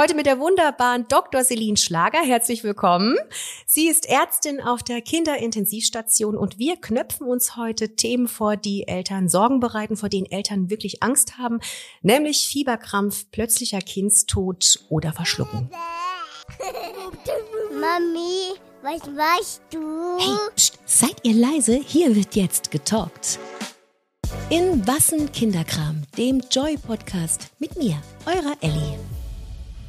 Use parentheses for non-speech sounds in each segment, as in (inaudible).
Heute mit der wunderbaren Dr. Celine Schlager. Herzlich willkommen. Sie ist Ärztin auf der Kinderintensivstation und wir knöpfen uns heute Themen vor, die Eltern Sorgen bereiten, vor denen Eltern wirklich Angst haben, nämlich Fieberkrampf, plötzlicher Kindstod oder Verschlucken. (laughs) Mami, was machst du? Hey, pst, seid ihr leise? Hier wird jetzt getalkt. In Wassen Kinderkram, dem Joy-Podcast mit mir, eurer Ellie.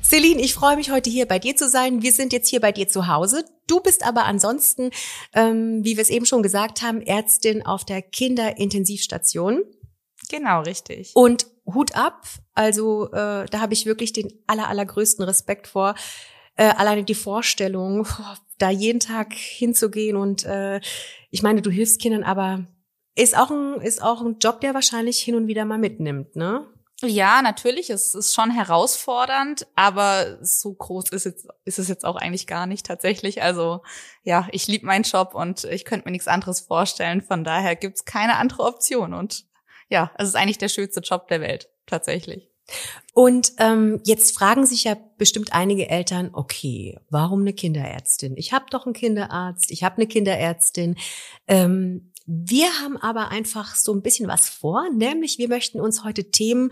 Celine, ich freue mich heute hier bei dir zu sein. Wir sind jetzt hier bei dir zu Hause. Du bist aber ansonsten, ähm, wie wir es eben schon gesagt haben, Ärztin auf der Kinderintensivstation. Genau, richtig. Und Hut ab. Also äh, da habe ich wirklich den aller, allergrößten Respekt vor. Äh, alleine die Vorstellung, da jeden Tag hinzugehen und äh, ich meine, du hilfst Kindern, aber ist auch ein ist auch ein Job, der wahrscheinlich hin und wieder mal mitnimmt, ne? Ja, natürlich, es ist schon herausfordernd, aber so groß ist, jetzt, ist es jetzt auch eigentlich gar nicht tatsächlich. Also ja, ich liebe meinen Job und ich könnte mir nichts anderes vorstellen. Von daher gibt's keine andere Option. Und ja, es ist eigentlich der schönste Job der Welt, tatsächlich. Und ähm, jetzt fragen sich ja bestimmt einige Eltern, okay, warum eine Kinderärztin? Ich habe doch einen Kinderarzt, ich habe eine Kinderärztin. Ähm, wir haben aber einfach so ein bisschen was vor, nämlich wir möchten uns heute Themen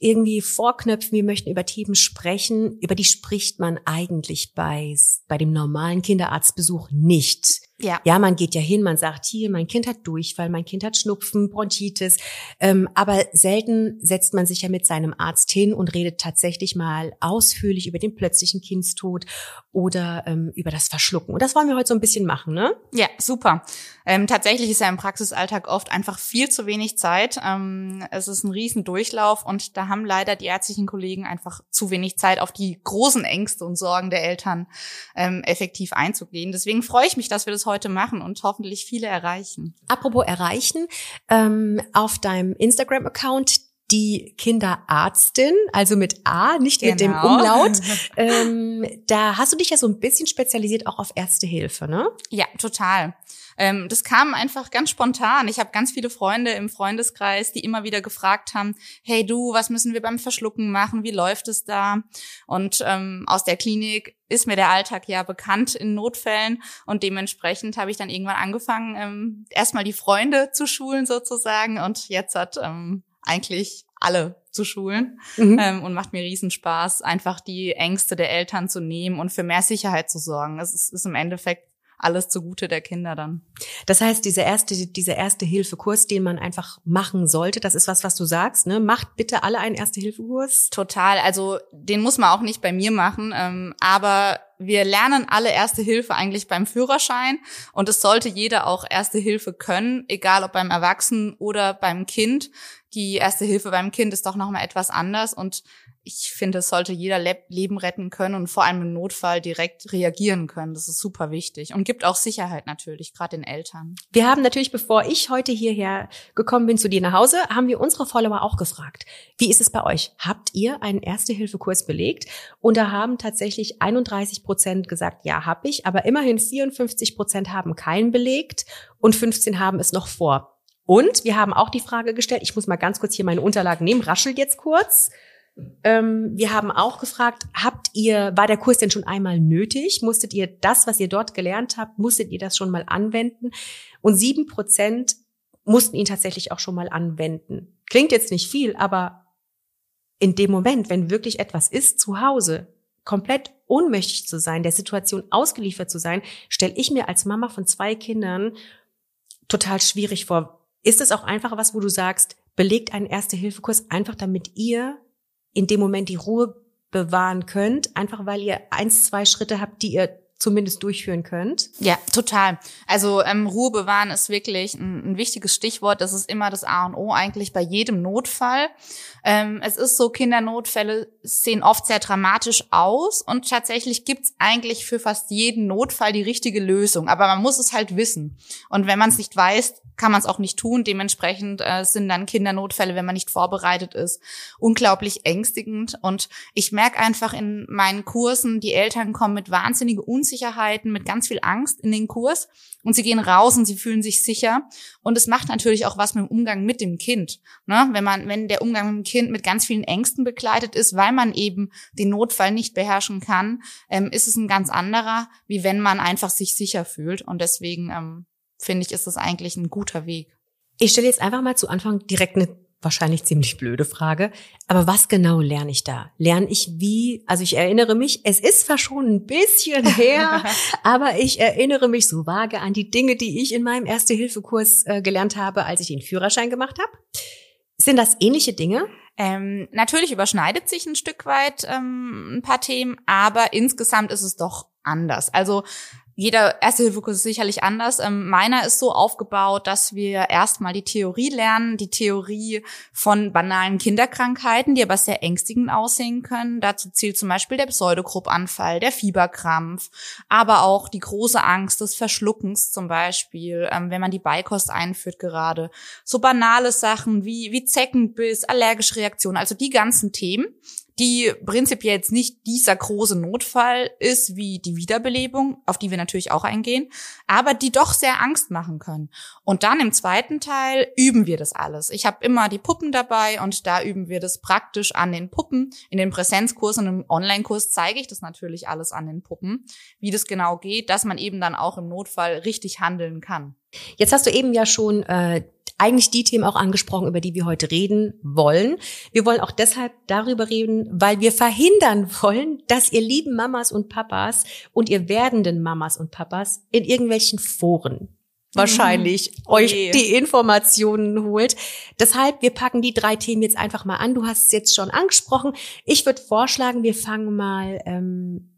irgendwie vorknöpfen, wir möchten über Themen sprechen, über die spricht man eigentlich bei, bei dem normalen Kinderarztbesuch nicht. Ja. ja, man geht ja hin, man sagt hier, mein Kind hat Durchfall, mein Kind hat Schnupfen, Bronchitis, ähm, aber selten setzt man sich ja mit seinem Arzt hin und redet tatsächlich mal ausführlich über den plötzlichen Kindstod oder ähm, über das Verschlucken. Und das wollen wir heute so ein bisschen machen, ne? Ja, super. Ähm, tatsächlich ist ja im Praxisalltag oft einfach viel zu wenig Zeit. Ähm, es ist ein riesen Durchlauf und da haben leider die ärztlichen Kollegen einfach zu wenig Zeit, auf die großen Ängste und Sorgen der Eltern ähm, effektiv einzugehen. Deswegen freue ich mich, dass wir das heute machen und hoffentlich viele erreichen. Apropos erreichen, ähm, auf deinem Instagram-Account die Kinderarztin, also mit A, nicht genau. mit dem genau. Umlaut. (laughs) ähm, da hast du dich ja so ein bisschen spezialisiert auch auf Erste Hilfe, ne? Ja, total. Ähm, das kam einfach ganz spontan. Ich habe ganz viele Freunde im Freundeskreis, die immer wieder gefragt haben, hey du, was müssen wir beim Verschlucken machen? Wie läuft es da? Und ähm, aus der Klinik ist mir der Alltag ja bekannt in Notfällen und dementsprechend habe ich dann irgendwann angefangen, ähm, erstmal die Freunde zu schulen sozusagen und jetzt hat ähm, eigentlich alle zu schulen mhm. ähm, und macht mir riesen Spaß, einfach die Ängste der Eltern zu nehmen und für mehr Sicherheit zu sorgen. Es ist, ist im Endeffekt alles zugute der Kinder dann. Das heißt, dieser erste, dieser erste Hilfekurs, den man einfach machen sollte, das ist was, was du sagst, ne? Macht bitte alle einen erste Hilfekurs. Total. Also den muss man auch nicht bei mir machen, ähm, aber wir lernen alle Erste Hilfe eigentlich beim Führerschein und es sollte jeder auch Erste Hilfe können, egal ob beim Erwachsenen oder beim Kind. Die Erste Hilfe beim Kind ist doch noch mal etwas anders und ich finde, es sollte jeder Le Leben retten können und vor allem im Notfall direkt reagieren können. Das ist super wichtig und gibt auch Sicherheit natürlich, gerade den Eltern. Wir haben natürlich, bevor ich heute hierher gekommen bin zu dir nach Hause, haben wir unsere Follower auch gefragt. Wie ist es bei euch? Habt ihr einen Erste-Hilfe-Kurs belegt? Und da haben tatsächlich 31 Prozent gesagt, ja, habe ich, aber immerhin 54 Prozent haben keinen belegt und 15 haben es noch vor. Und wir haben auch die Frage gestellt, ich muss mal ganz kurz hier meine Unterlagen nehmen, raschel jetzt kurz. Ähm, wir haben auch gefragt, habt ihr, war der Kurs denn schon einmal nötig? Musstet ihr das, was ihr dort gelernt habt, musstet ihr das schon mal anwenden? Und sieben Prozent mussten ihn tatsächlich auch schon mal anwenden. Klingt jetzt nicht viel, aber in dem Moment, wenn wirklich etwas ist zu Hause, komplett ohnmächtig zu sein, der Situation ausgeliefert zu sein, stelle ich mir als Mama von zwei Kindern total schwierig vor. Ist es auch einfach was, wo du sagst, belegt einen Erste-Hilfe-Kurs einfach, damit ihr in dem Moment die Ruhe bewahren könnt, einfach weil ihr eins, zwei Schritte habt, die ihr zumindest durchführen könnt. Ja, total. Also ähm, Ruhe bewahren ist wirklich ein, ein, wichtiges Stichwort. Das ist immer das A und O eigentlich bei jedem Notfall. Ähm, es ist so, Kindernotfälle sehen oft sehr dramatisch aus und tatsächlich gibt's eigentlich für fast jeden Notfall die richtige Lösung. Aber man muss es halt wissen. Und wenn man es nicht weiß, kann man es auch nicht tun. Dementsprechend äh, sind dann Kindernotfälle, wenn man nicht vorbereitet ist, unglaublich ängstigend. Und ich merke einfach in meinen Kursen, die Eltern kommen mit wahnsinniger Unsicherheit Unsicherheiten, mit ganz viel Angst in den Kurs und sie gehen raus und sie fühlen sich sicher. Und es macht natürlich auch was mit dem Umgang mit dem Kind. Ne? Wenn man, wenn der Umgang mit dem Kind mit ganz vielen Ängsten begleitet ist, weil man eben den Notfall nicht beherrschen kann, ähm, ist es ein ganz anderer, wie wenn man einfach sich sicher fühlt. Und deswegen ähm, finde ich, ist das eigentlich ein guter Weg. Ich stelle jetzt einfach mal zu Anfang direkt eine wahrscheinlich ziemlich blöde Frage. Aber was genau lerne ich da? Lerne ich wie, also ich erinnere mich, es ist zwar schon ein bisschen (laughs) her, aber ich erinnere mich so vage an die Dinge, die ich in meinem Erste-Hilfe-Kurs äh, gelernt habe, als ich den Führerschein gemacht habe. Sind das ähnliche Dinge? Ähm, natürlich überschneidet sich ein Stück weit ähm, ein paar Themen, aber insgesamt ist es doch anders. Also jeder Erste-Hilfe-Kurs ist sicherlich anders. Ähm, meiner ist so aufgebaut, dass wir erstmal die Theorie lernen, die Theorie von banalen Kinderkrankheiten, die aber sehr ängstigend aussehen können. Dazu zählt zum Beispiel der Pseudogruppanfall, der Fieberkrampf, aber auch die große Angst des Verschluckens zum Beispiel, ähm, wenn man die Beikost einführt gerade. So banale Sachen wie, wie Zeckenbiss, allergische Reaktionen, also die ganzen Themen, die prinzipiell jetzt nicht dieser große Notfall ist wie die Wiederbelebung, auf die wir natürlich auch eingehen, aber die doch sehr Angst machen können. Und dann im zweiten Teil üben wir das alles. Ich habe immer die Puppen dabei und da üben wir das praktisch an den Puppen. In den Präsenzkursen und im Online-Kurs zeige ich das natürlich alles an den Puppen, wie das genau geht, dass man eben dann auch im Notfall richtig handeln kann. Jetzt hast du eben ja schon äh, eigentlich die Themen auch angesprochen, über die wir heute reden wollen. Wir wollen auch deshalb darüber reden, weil wir verhindern (laughs) wollen, dass ihr lieben Mamas und Papas und ihr werdenden Mamas und Papas in irgendwelchen Foren wahrscheinlich mhm. euch die Informationen holt. Deshalb, wir packen die drei Themen jetzt einfach mal an. Du hast es jetzt schon angesprochen. Ich würde vorschlagen, wir fangen mal ähm,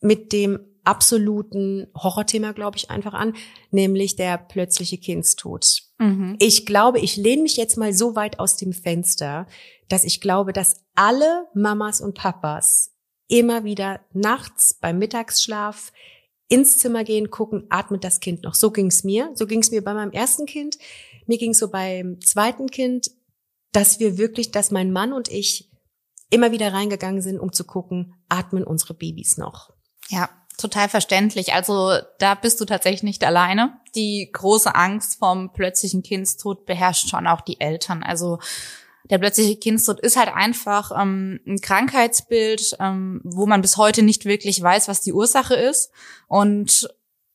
mit dem absoluten Horrorthema, glaube ich, einfach an, nämlich der plötzliche Kindstod. Mhm. Ich glaube, ich lehne mich jetzt mal so weit aus dem Fenster, dass ich glaube, dass alle Mamas und Papas immer wieder nachts beim Mittagsschlaf ins Zimmer gehen, gucken, atmet das Kind noch. So ging's mir. So ging's mir bei meinem ersten Kind. Mir ging's so beim zweiten Kind, dass wir wirklich, dass mein Mann und ich immer wieder reingegangen sind, um zu gucken, atmen unsere Babys noch. Ja, total verständlich. Also da bist du tatsächlich nicht alleine. Die große Angst vom plötzlichen Kindstod beherrscht schon auch die Eltern. Also der plötzliche Kindstod ist halt einfach ähm, ein Krankheitsbild, ähm, wo man bis heute nicht wirklich weiß, was die Ursache ist. Und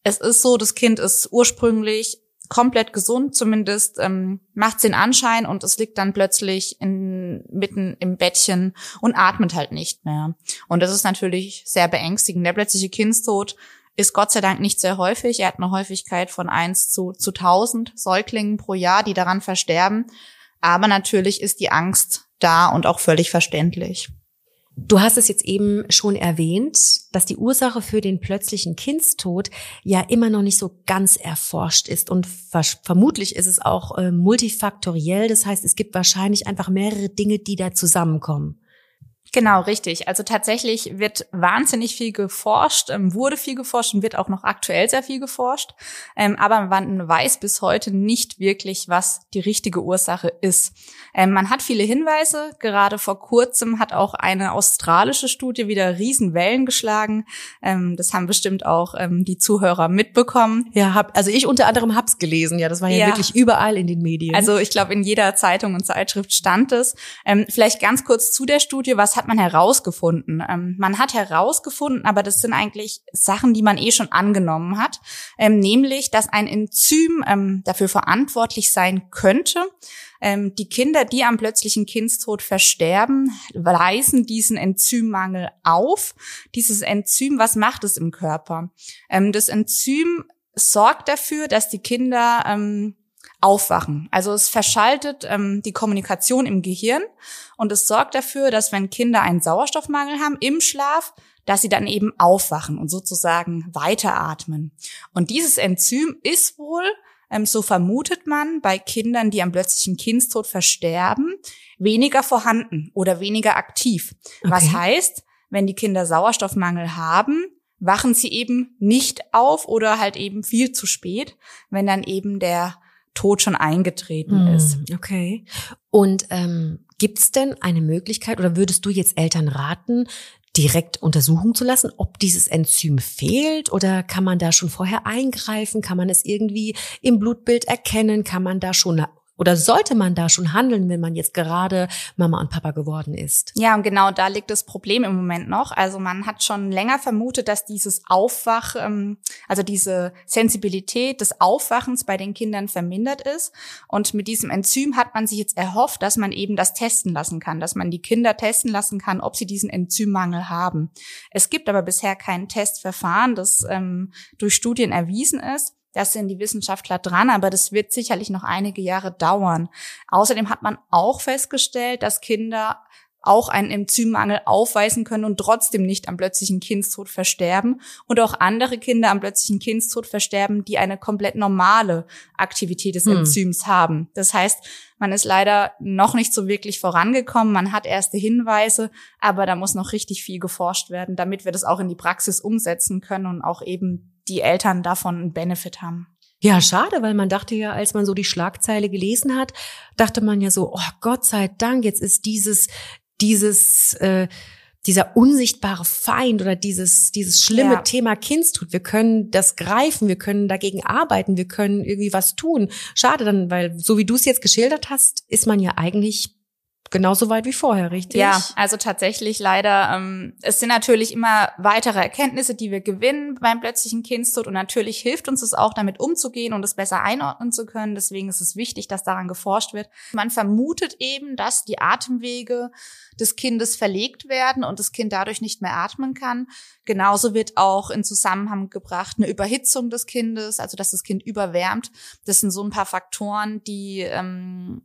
es ist so, das Kind ist ursprünglich komplett gesund, zumindest ähm, macht den Anschein und es liegt dann plötzlich in, mitten im Bettchen und atmet halt nicht mehr. Und das ist natürlich sehr beängstigend. Der plötzliche Kindstod ist Gott sei Dank nicht sehr häufig. Er hat eine Häufigkeit von eins zu, zu 1000 Säuglingen pro Jahr, die daran versterben. Aber natürlich ist die Angst da und auch völlig verständlich. Du hast es jetzt eben schon erwähnt, dass die Ursache für den plötzlichen Kindstod ja immer noch nicht so ganz erforscht ist und vermutlich ist es auch äh, multifaktoriell. Das heißt, es gibt wahrscheinlich einfach mehrere Dinge, die da zusammenkommen. Genau, richtig. Also tatsächlich wird wahnsinnig viel geforscht, ähm, wurde viel geforscht und wird auch noch aktuell sehr viel geforscht. Ähm, aber man weiß bis heute nicht wirklich, was die richtige Ursache ist. Ähm, man hat viele Hinweise. Gerade vor kurzem hat auch eine australische Studie wieder Riesenwellen geschlagen. das haben bestimmt auch die Zuhörer mitbekommen. Ja, hab, also ich unter anderem hab's gelesen. Ja, das war ja, ja. wirklich überall in den Medien. Also ich glaube, in jeder Zeitung und Zeitschrift stand es. vielleicht ganz kurz zu der Studie. Was hat hat man herausgefunden? Ähm, man hat herausgefunden, aber das sind eigentlich Sachen, die man eh schon angenommen hat, ähm, nämlich, dass ein Enzym ähm, dafür verantwortlich sein könnte, ähm, die Kinder, die am plötzlichen Kindstod versterben, weisen diesen Enzymmangel auf. Dieses Enzym, was macht es im Körper? Ähm, das Enzym sorgt dafür, dass die Kinder ähm, aufwachen. Also es verschaltet ähm, die Kommunikation im Gehirn und es sorgt dafür, dass wenn Kinder einen Sauerstoffmangel haben im Schlaf, dass sie dann eben aufwachen und sozusagen weiteratmen. Und dieses Enzym ist wohl, ähm, so vermutet man, bei Kindern, die am plötzlichen Kindstod versterben, weniger vorhanden oder weniger aktiv. Okay. Was heißt, wenn die Kinder Sauerstoffmangel haben, wachen sie eben nicht auf oder halt eben viel zu spät, wenn dann eben der Tod schon eingetreten mm, ist. Okay. Und ähm, gibt es denn eine Möglichkeit oder würdest du jetzt Eltern raten, direkt untersuchen zu lassen, ob dieses Enzym fehlt oder kann man da schon vorher eingreifen? Kann man es irgendwie im Blutbild erkennen? Kann man da schon oder sollte man da schon handeln, wenn man jetzt gerade Mama und Papa geworden ist? Ja, und genau da liegt das Problem im Moment noch. Also man hat schon länger vermutet, dass dieses Aufwach, ähm, also diese Sensibilität des Aufwachens bei den Kindern vermindert ist. Und mit diesem Enzym hat man sich jetzt erhofft, dass man eben das testen lassen kann, dass man die Kinder testen lassen kann, ob sie diesen Enzymmangel haben. Es gibt aber bisher kein Testverfahren, das ähm, durch Studien erwiesen ist. Das sind die Wissenschaftler dran, aber das wird sicherlich noch einige Jahre dauern. Außerdem hat man auch festgestellt, dass Kinder auch einen Enzymmangel aufweisen können und trotzdem nicht am plötzlichen Kindstod versterben und auch andere Kinder am plötzlichen Kindstod versterben, die eine komplett normale Aktivität des hm. Enzyms haben. Das heißt, man ist leider noch nicht so wirklich vorangekommen. Man hat erste Hinweise, aber da muss noch richtig viel geforscht werden, damit wir das auch in die Praxis umsetzen können und auch eben die Eltern davon einen Benefit haben. Ja, schade, weil man dachte ja, als man so die Schlagzeile gelesen hat, dachte man ja so, oh Gott sei Dank, jetzt ist dieses, dieses, äh, dieser unsichtbare Feind oder dieses, dieses schlimme ja. Thema Kindstod. Wir können das greifen, wir können dagegen arbeiten, wir können irgendwie was tun. Schade dann, weil so wie du es jetzt geschildert hast, ist man ja eigentlich genauso weit wie vorher, richtig? Ja, also tatsächlich leider. Ähm, es sind natürlich immer weitere Erkenntnisse, die wir gewinnen beim plötzlichen Kindstod und natürlich hilft uns es auch, damit umzugehen und es besser einordnen zu können. Deswegen ist es wichtig, dass daran geforscht wird. Man vermutet eben, dass die Atemwege des Kindes verlegt werden und das Kind dadurch nicht mehr atmen kann. Genauso wird auch in Zusammenhang gebracht eine Überhitzung des Kindes, also dass das Kind überwärmt. Das sind so ein paar Faktoren, die ähm,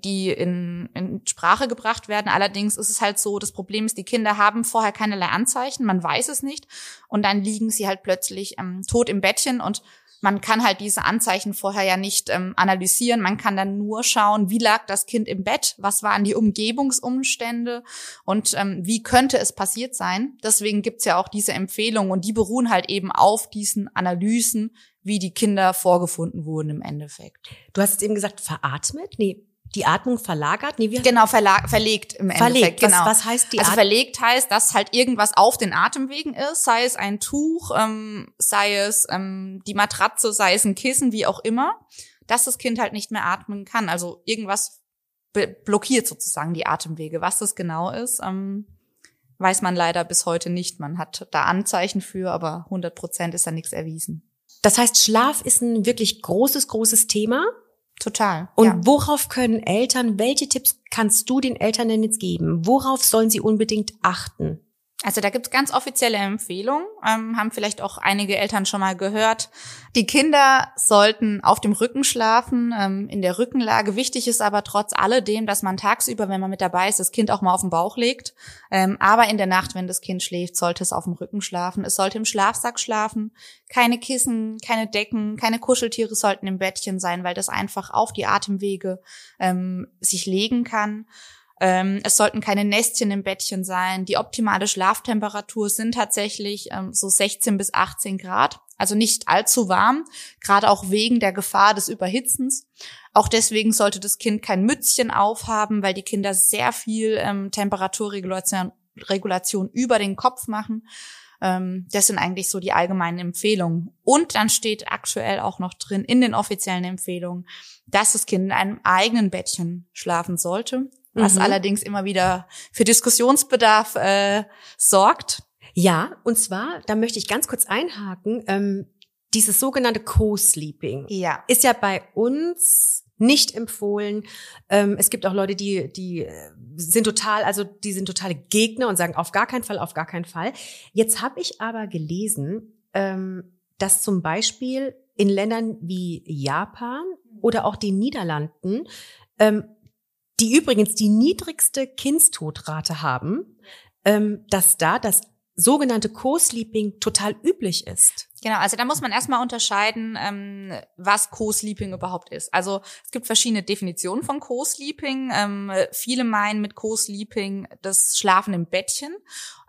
die in, in Sprache gebracht werden. Allerdings ist es halt so, das Problem ist, die Kinder haben vorher keinerlei Anzeichen, man weiß es nicht und dann liegen sie halt plötzlich ähm, tot im Bettchen und man kann halt diese Anzeichen vorher ja nicht ähm, analysieren. Man kann dann nur schauen, wie lag das Kind im Bett, was waren die Umgebungsumstände und ähm, wie könnte es passiert sein. Deswegen gibt's ja auch diese Empfehlungen und die beruhen halt eben auf diesen Analysen, wie die Kinder vorgefunden wurden im Endeffekt. Du hast eben gesagt, veratmet? Nee, die Atmung verlagert? Nee, wie genau, verlag, verlegt im verlegt. Endeffekt. Genau. Was, was heißt die Also verlegt heißt, dass halt irgendwas auf den Atemwegen ist, sei es ein Tuch, ähm, sei es ähm, die Matratze, sei es ein Kissen, wie auch immer, dass das Kind halt nicht mehr atmen kann. Also irgendwas blockiert sozusagen die Atemwege. Was das genau ist, ähm, weiß man leider bis heute nicht. Man hat da Anzeichen für, aber 100 Prozent ist da nichts erwiesen. Das heißt, Schlaf ist ein wirklich großes, großes Thema. Total. Und ja. worauf können Eltern, welche Tipps kannst du den Eltern denn jetzt geben? Worauf sollen sie unbedingt achten? Also da gibt's ganz offizielle Empfehlungen, ähm, haben vielleicht auch einige Eltern schon mal gehört. Die Kinder sollten auf dem Rücken schlafen, ähm, in der Rückenlage. Wichtig ist aber trotz alledem, dass man tagsüber, wenn man mit dabei ist, das Kind auch mal auf den Bauch legt. Ähm, aber in der Nacht, wenn das Kind schläft, sollte es auf dem Rücken schlafen. Es sollte im Schlafsack schlafen. Keine Kissen, keine Decken, keine Kuscheltiere sollten im Bettchen sein, weil das einfach auf die Atemwege ähm, sich legen kann. Ähm, es sollten keine Nestchen im Bettchen sein. Die optimale Schlaftemperatur sind tatsächlich ähm, so 16 bis 18 Grad. Also nicht allzu warm, gerade auch wegen der Gefahr des Überhitzens. Auch deswegen sollte das Kind kein Mützchen aufhaben, weil die Kinder sehr viel ähm, Temperaturregulation Regulation über den Kopf machen. Ähm, das sind eigentlich so die allgemeinen Empfehlungen. Und dann steht aktuell auch noch drin in den offiziellen Empfehlungen, dass das Kind in einem eigenen Bettchen schlafen sollte was mhm. allerdings immer wieder für Diskussionsbedarf äh, sorgt. Ja, und zwar, da möchte ich ganz kurz einhaken, ähm, dieses sogenannte Co-Sleeping ja. ist ja bei uns nicht empfohlen. Ähm, es gibt auch Leute, die, die äh, sind total, also die sind totale Gegner und sagen auf gar keinen Fall, auf gar keinen Fall. Jetzt habe ich aber gelesen, ähm, dass zum Beispiel in Ländern wie Japan oder auch den Niederlanden ähm, die übrigens die niedrigste Kindstodrate haben, ähm, dass da das sogenannte Co-Sleeping total üblich ist. Genau, also da muss man erstmal unterscheiden, ähm, was Co-Sleeping überhaupt ist. Also es gibt verschiedene Definitionen von Co-Sleeping. Ähm, viele meinen mit Co-Sleeping das Schlafen im Bettchen,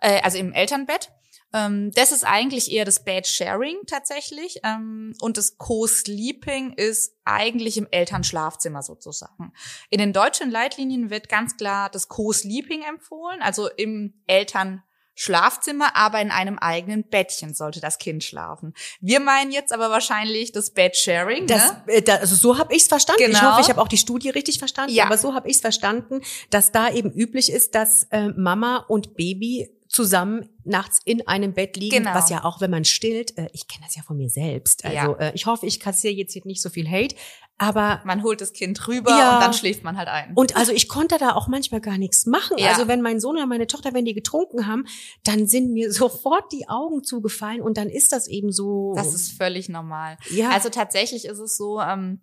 äh, also im Elternbett. Ähm, das ist eigentlich eher das Bed Sharing tatsächlich. Ähm, und das Co-Sleeping ist eigentlich im Elternschlafzimmer sozusagen. In den deutschen Leitlinien wird ganz klar das Co-Sleeping empfohlen, also im Eltern Schlafzimmer, aber in einem eigenen Bettchen sollte das Kind schlafen. Wir meinen jetzt aber wahrscheinlich das Bedsharing. Das, ne? äh, da, also so habe ich es verstanden. Ich Genau. hoffe, ich habe auch die Studie richtig verstanden. Ja. Aber so habe ich es verstanden, dass da eben üblich ist, dass äh, Mama und Baby zusammen nachts in einem Bett liegen, Genau. was ja auch, wenn man stillt, äh, ich kenne das ja von mir selbst. Also äh, ich hoffe, ich kassiere jetzt hier nicht so viel Hate, aber Man holt das Kind rüber Ja. und dann schläft man halt ein. und also ich konnte da auch manchmal gar nichts machen. Ja. Also wenn mein Sohn oder meine Tochter, wenn die getrunken haben, dann sind mir (laughs) sofort die Augen zugefallen und dann ist das eben so. Das ist völlig normal. ja. Also tatsächlich ist es so, ähm,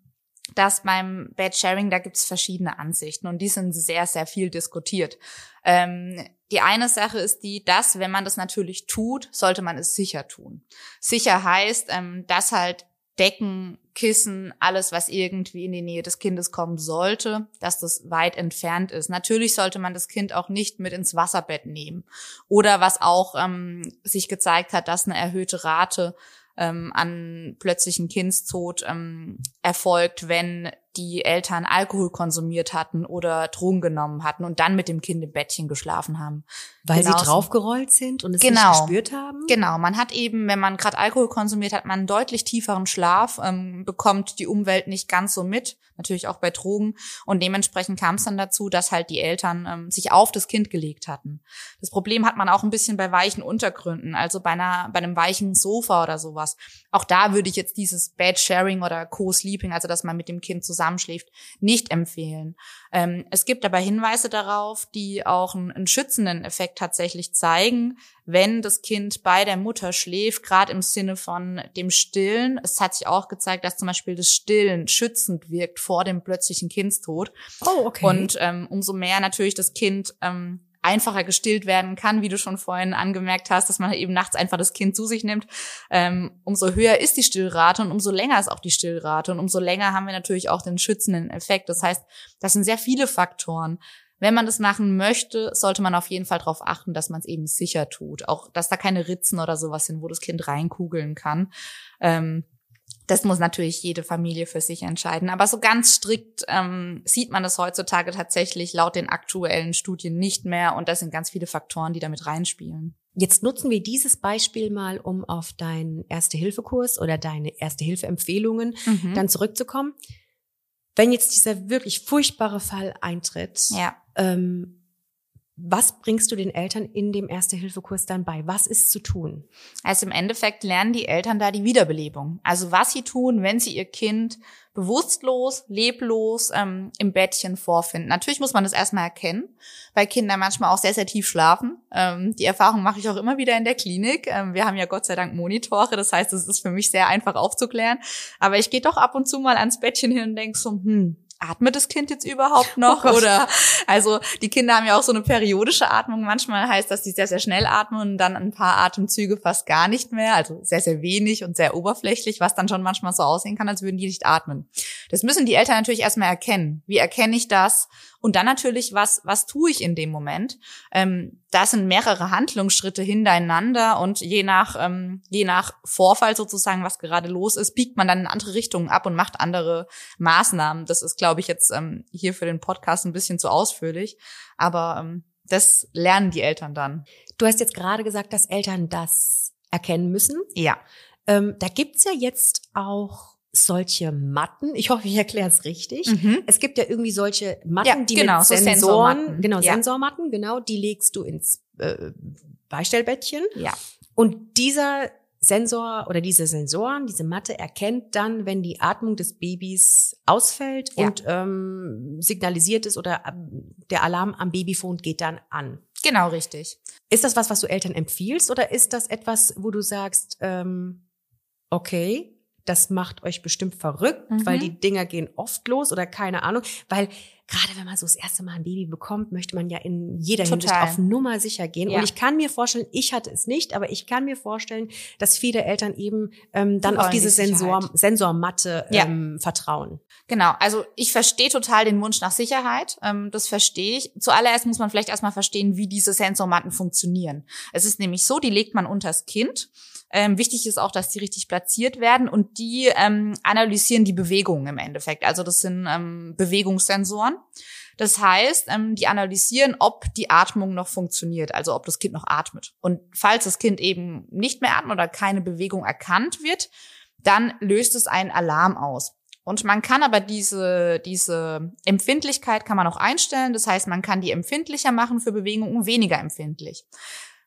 dass beim Bedsharing, da gibt's verschiedene Ansichten und die sind sehr, sehr viel diskutiert. Ähm, die eine Sache ist die, dass, wenn man das natürlich tut, sollte man es sicher tun. Sicher heißt, ähm, dass halt Decken, Kissen, alles, was irgendwie in die Nähe des Kindes kommen sollte, dass das weit entfernt ist. Natürlich sollte man das Kind auch nicht mit ins Wasserbett nehmen. Oder was auch ähm, sich gezeigt hat, dass eine erhöhte Rate ähm, an plötzlichen Kindstod ähm, erfolgt, wenn die Eltern Alkohol konsumiert hatten oder Drogen genommen hatten und dann mit dem Kind im Bettchen geschlafen haben. weil genauso. sie draufgerollt sind und es Genau. nicht gespürt haben. Genau, man hat eben, wenn man gerade Alkohol konsumiert hat, man einen deutlich tieferen Schlaf, ähm, bekommt die Umwelt nicht ganz so mit, natürlich auch bei Drogen. Und dementsprechend kam es dann dazu, dass halt die Eltern ähm, sich auf das Kind gelegt hatten. Das Problem hat man auch ein bisschen bei weichen Untergründen, also bei, einer, bei einem weichen Sofa oder sowas. Auch da würde ich jetzt dieses Bed Sharing oder Co-Sleeping, also dass man mit dem Kind zusammenschläft, nicht empfehlen. Ähm, es gibt aber Hinweise darauf, die auch einen, einen schützenden Effekt tatsächlich zeigen, wenn das Kind bei der Mutter schläft, gerade im Sinne von dem Stillen. Es hat sich auch gezeigt, dass zum Beispiel das Stillen schützend wirkt vor dem plötzlichen Kindstod. Oh, okay. Und ähm, umso mehr natürlich das Kind ähm, einfacher gestillt werden kann, wie du schon vorhin angemerkt hast, dass man eben nachts einfach das Kind zu sich nimmt, ähm, umso höher ist die Stillrate und umso länger ist auch die Stillrate und umso länger haben wir natürlich auch den schützenden Effekt. Das heißt, das sind sehr viele Faktoren. Wenn man das machen möchte, sollte man auf jeden Fall darauf achten, dass man es eben sicher tut. Auch, dass da keine Ritzen oder sowas sind, wo das Kind reinkugeln kann. Ähm, das muss natürlich jede Familie für sich entscheiden. Aber so ganz strikt ähm, sieht man das heutzutage tatsächlich laut den aktuellen Studien nicht mehr. Und das sind ganz viele Faktoren, die damit reinspielen. Jetzt nutzen wir dieses Beispiel mal, um auf deinen Erste-Hilfe-Kurs oder deine Erste-Hilfe-Empfehlungen Mhm. dann zurückzukommen. Wenn jetzt dieser wirklich furchtbare Fall eintritt, ja. ähm, was bringst du den Eltern in dem Erste-Hilfe-Kurs dann bei? Was ist zu tun? Also im Endeffekt lernen die Eltern da die Wiederbelebung. Also was sie tun, wenn sie ihr Kind bewusstlos, leblos ähm, im Bettchen vorfinden. Natürlich muss man das erstmal erkennen, weil Kinder manchmal auch sehr, sehr tief schlafen. Ähm, die Erfahrung mache ich auch immer wieder in der Klinik. Ähm, wir haben ja Gott sei Dank Monitore, das heißt, es ist für mich sehr einfach aufzuklären. Aber ich gehe doch ab und zu mal ans Bettchen hin und denke so, hm, atmet das Kind jetzt überhaupt noch? Oh oder also die Kinder haben ja auch so eine periodische Atmung. Manchmal heißt das, die sehr, sehr schnell atmen und dann ein paar Atemzüge fast gar nicht mehr. Also sehr, sehr wenig und sehr oberflächlich, was dann schon manchmal so aussehen kann, als würden die nicht atmen. Das müssen die Eltern natürlich erstmal erkennen. Wie erkenne ich das? Und dann natürlich, was, was tue ich in dem Moment? Ähm, da sind mehrere Handlungsschritte hintereinander und je nach, ähm, je nach Vorfall sozusagen, was gerade los ist, biegt man dann in andere Richtungen ab und macht andere Maßnahmen. Das ist, glaube ich, jetzt ähm, hier für den Podcast ein bisschen zu ausführlich. Aber ähm, das lernen die Eltern dann. Du hast jetzt gerade gesagt, dass Eltern das erkennen müssen. Ja. Ähm, da gibt's ja jetzt auch solche Matten. Ich hoffe, ich erkläre es richtig. Mhm. Es gibt ja irgendwie solche Matten, Ja, die genau, mit so Sensoren, Sensormatten. genau, Ja. Sensormatten, genau, die legst du ins äh, Beistellbettchen. Ja. Und dieser Sensor oder diese Sensoren, diese Matte erkennt dann, wenn die Atmung des Babys ausfällt Ja. und ähm, signalisiert ist oder ähm, der Alarm am Babyphone geht dann an. Genau richtig. Ist das was, was du Eltern empfiehlst oder ist das etwas, wo du sagst, ähm, okay, das macht euch bestimmt verrückt, Mhm. weil die Dinger gehen oft los oder keine Ahnung, weil gerade wenn man so das erste Mal ein Baby bekommt, möchte man ja in jeder Hinsicht Total. auf Nummer sicher gehen. Ja. Und ich kann mir vorstellen, ich hatte es nicht, aber ich kann mir vorstellen, dass viele Eltern eben ähm, dann auf diese die. Sensor, Sensormatte Ja. ähm, vertrauen. Genau, also ich verstehe total den Wunsch nach Sicherheit. Ähm, das verstehe ich. Zuallererst muss man vielleicht erstmal verstehen, wie diese Sensormatten funktionieren. Es ist nämlich so, die legt man unters Kind. Ähm, wichtig ist auch, dass die richtig platziert werden und die ähm, analysieren die Bewegungen im Endeffekt. Also das sind ähm, Bewegungssensoren. Das heißt, ähm, die analysieren, ob die Atmung noch funktioniert, also ob das Kind noch atmet. Und falls das Kind eben nicht mehr atmet oder keine Bewegung erkannt wird, dann löst es einen Alarm aus. Und man kann aber diese, diese Empfindlichkeit kann man auch einstellen. Das heißt, man kann die empfindlicher machen für Bewegungen, weniger empfindlich.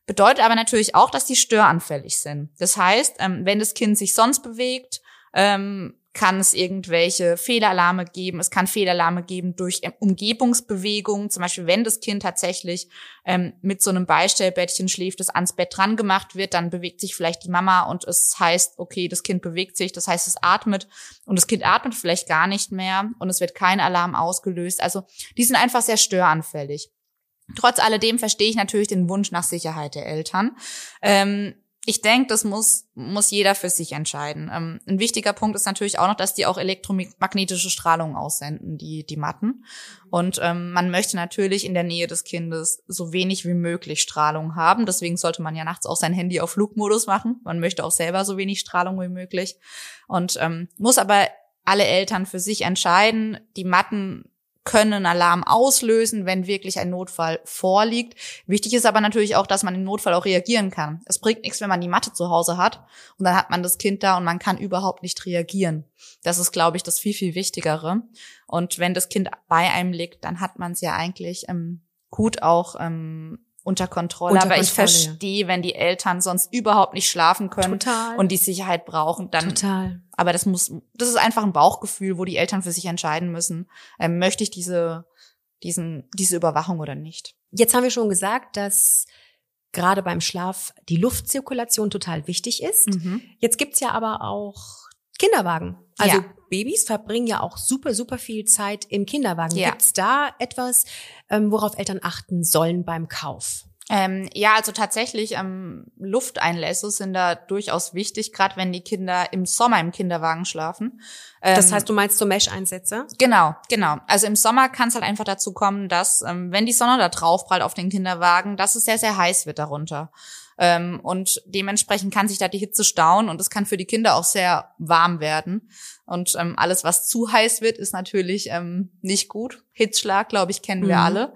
Bedeutet aber natürlich auch, dass die störanfällig sind. Das heißt, ähm, wenn das Kind sich sonst bewegt, ähm, kann es irgendwelche Fehlalarme geben. Es kann Fehlalarme geben durch Umgebungsbewegungen. Zum Beispiel, wenn das Kind tatsächlich ähm, mit so einem Beistellbettchen schläft, das ans Bett dran gemacht wird, dann bewegt sich vielleicht die Mama und es heißt, okay, das Kind bewegt sich, das heißt, es atmet und das Kind atmet vielleicht gar nicht mehr und es wird kein Alarm ausgelöst. Also die sind einfach sehr störanfällig. Trotz alledem verstehe ich natürlich den Wunsch nach Sicherheit der Eltern. Ähm, ich denke, das muss, muss jeder für sich entscheiden. Ähm, ein wichtiger Punkt ist natürlich auch noch, dass die auch elektromagnetische Strahlung aussenden, die, die Matten. Und ähm, man möchte natürlich in der Nähe des Kindes so wenig wie möglich Strahlung haben. Deswegen sollte man ja nachts auch sein Handy auf Flugmodus machen. Man möchte auch selber so wenig Strahlung wie möglich. Und ähm, muss aber alle Eltern für sich entscheiden. Die Matten können Alarm auslösen, wenn wirklich ein Notfall vorliegt. Wichtig ist aber natürlich auch, dass man im Notfall auch reagieren kann. Es bringt nichts, wenn man die Matte zu Hause hat und dann hat man das Kind da und man kann überhaupt nicht reagieren. Das ist, glaube ich, das viel, viel Wichtigere. Und wenn das Kind bei einem liegt, dann hat man es ja eigentlich ähm, gut auch ähm, unter Kontrolle. Unter aber ich verstehe, ja. wenn die Eltern sonst überhaupt nicht schlafen können Total. und die Sicherheit brauchen, dann. Total. Aber das muss, das ist einfach ein Bauchgefühl, wo die Eltern für sich entscheiden müssen, ähm, möchte ich diese, diesen, diese Überwachung oder nicht. Jetzt haben wir schon gesagt, dass gerade beim Schlaf die Luftzirkulation total wichtig ist. Mhm. Jetzt gibt's ja aber auch Kinderwagen. Also ja. Babys verbringen ja auch super, super viel Zeit im Kinderwagen. Ja. Gibt's da etwas, ähm, worauf Eltern achten sollen beim Kauf? Ähm, ja, also tatsächlich ähm, Lufteinlässe sind da durchaus wichtig, gerade wenn die Kinder im Sommer im Kinderwagen schlafen. Ähm, das heißt, du meinst so Mesh-Einsätze? Genau, genau. Also im Sommer kann es halt einfach dazu kommen, dass ähm, wenn die Sonne da drauf prallt auf den Kinderwagen, dass es sehr, sehr heiß wird darunter. Ähm, und dementsprechend kann sich da die Hitze stauen und es kann für die Kinder auch sehr warm werden. Und ähm, alles, was zu heiß wird, ist natürlich ähm, nicht gut. Hitzschlag, glaube ich, kennen wir mhm. alle.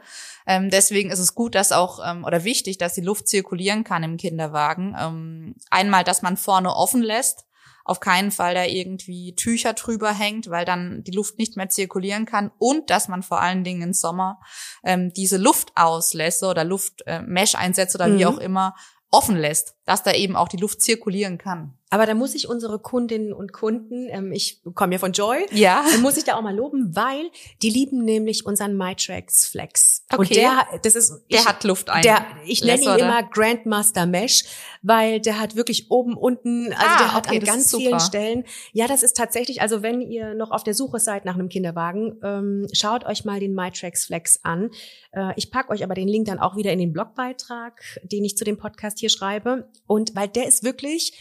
Ähm, deswegen ist es gut, dass auch ähm, oder wichtig, dass die Luft zirkulieren kann im Kinderwagen. Ähm, einmal, dass man vorne offen lässt, auf keinen Fall da irgendwie Tücher drüber hängt, weil dann die Luft nicht mehr zirkulieren kann und dass man vor allen Dingen im Sommer ähm, diese Luftauslässe oder Luftmesh-Einsätze äh, oder mhm. wie auch immer offen lässt, dass da eben auch die Luft zirkulieren kann. Aber da muss ich unsere Kundinnen und Kunden, ähm, ich komme ja von Joy, ja. muss ich da auch mal loben, weil die lieben nämlich unseren MyTrax Flex. Okay. Und der, das ist, der ich, hat Luft ein. Der, ich nenne ihn immer Grandmaster Mesh, weil der hat wirklich oben, unten, also ah, der hat okay, an ganz vielen Stellen. Ja, das ist tatsächlich, also wenn ihr noch auf der Suche seid nach einem Kinderwagen, ähm, schaut euch mal den MyTrax Flex an. Äh, ich pack euch aber den Link dann auch wieder in den Blogbeitrag, den ich zu dem Podcast hier schreibe. Und weil der ist wirklich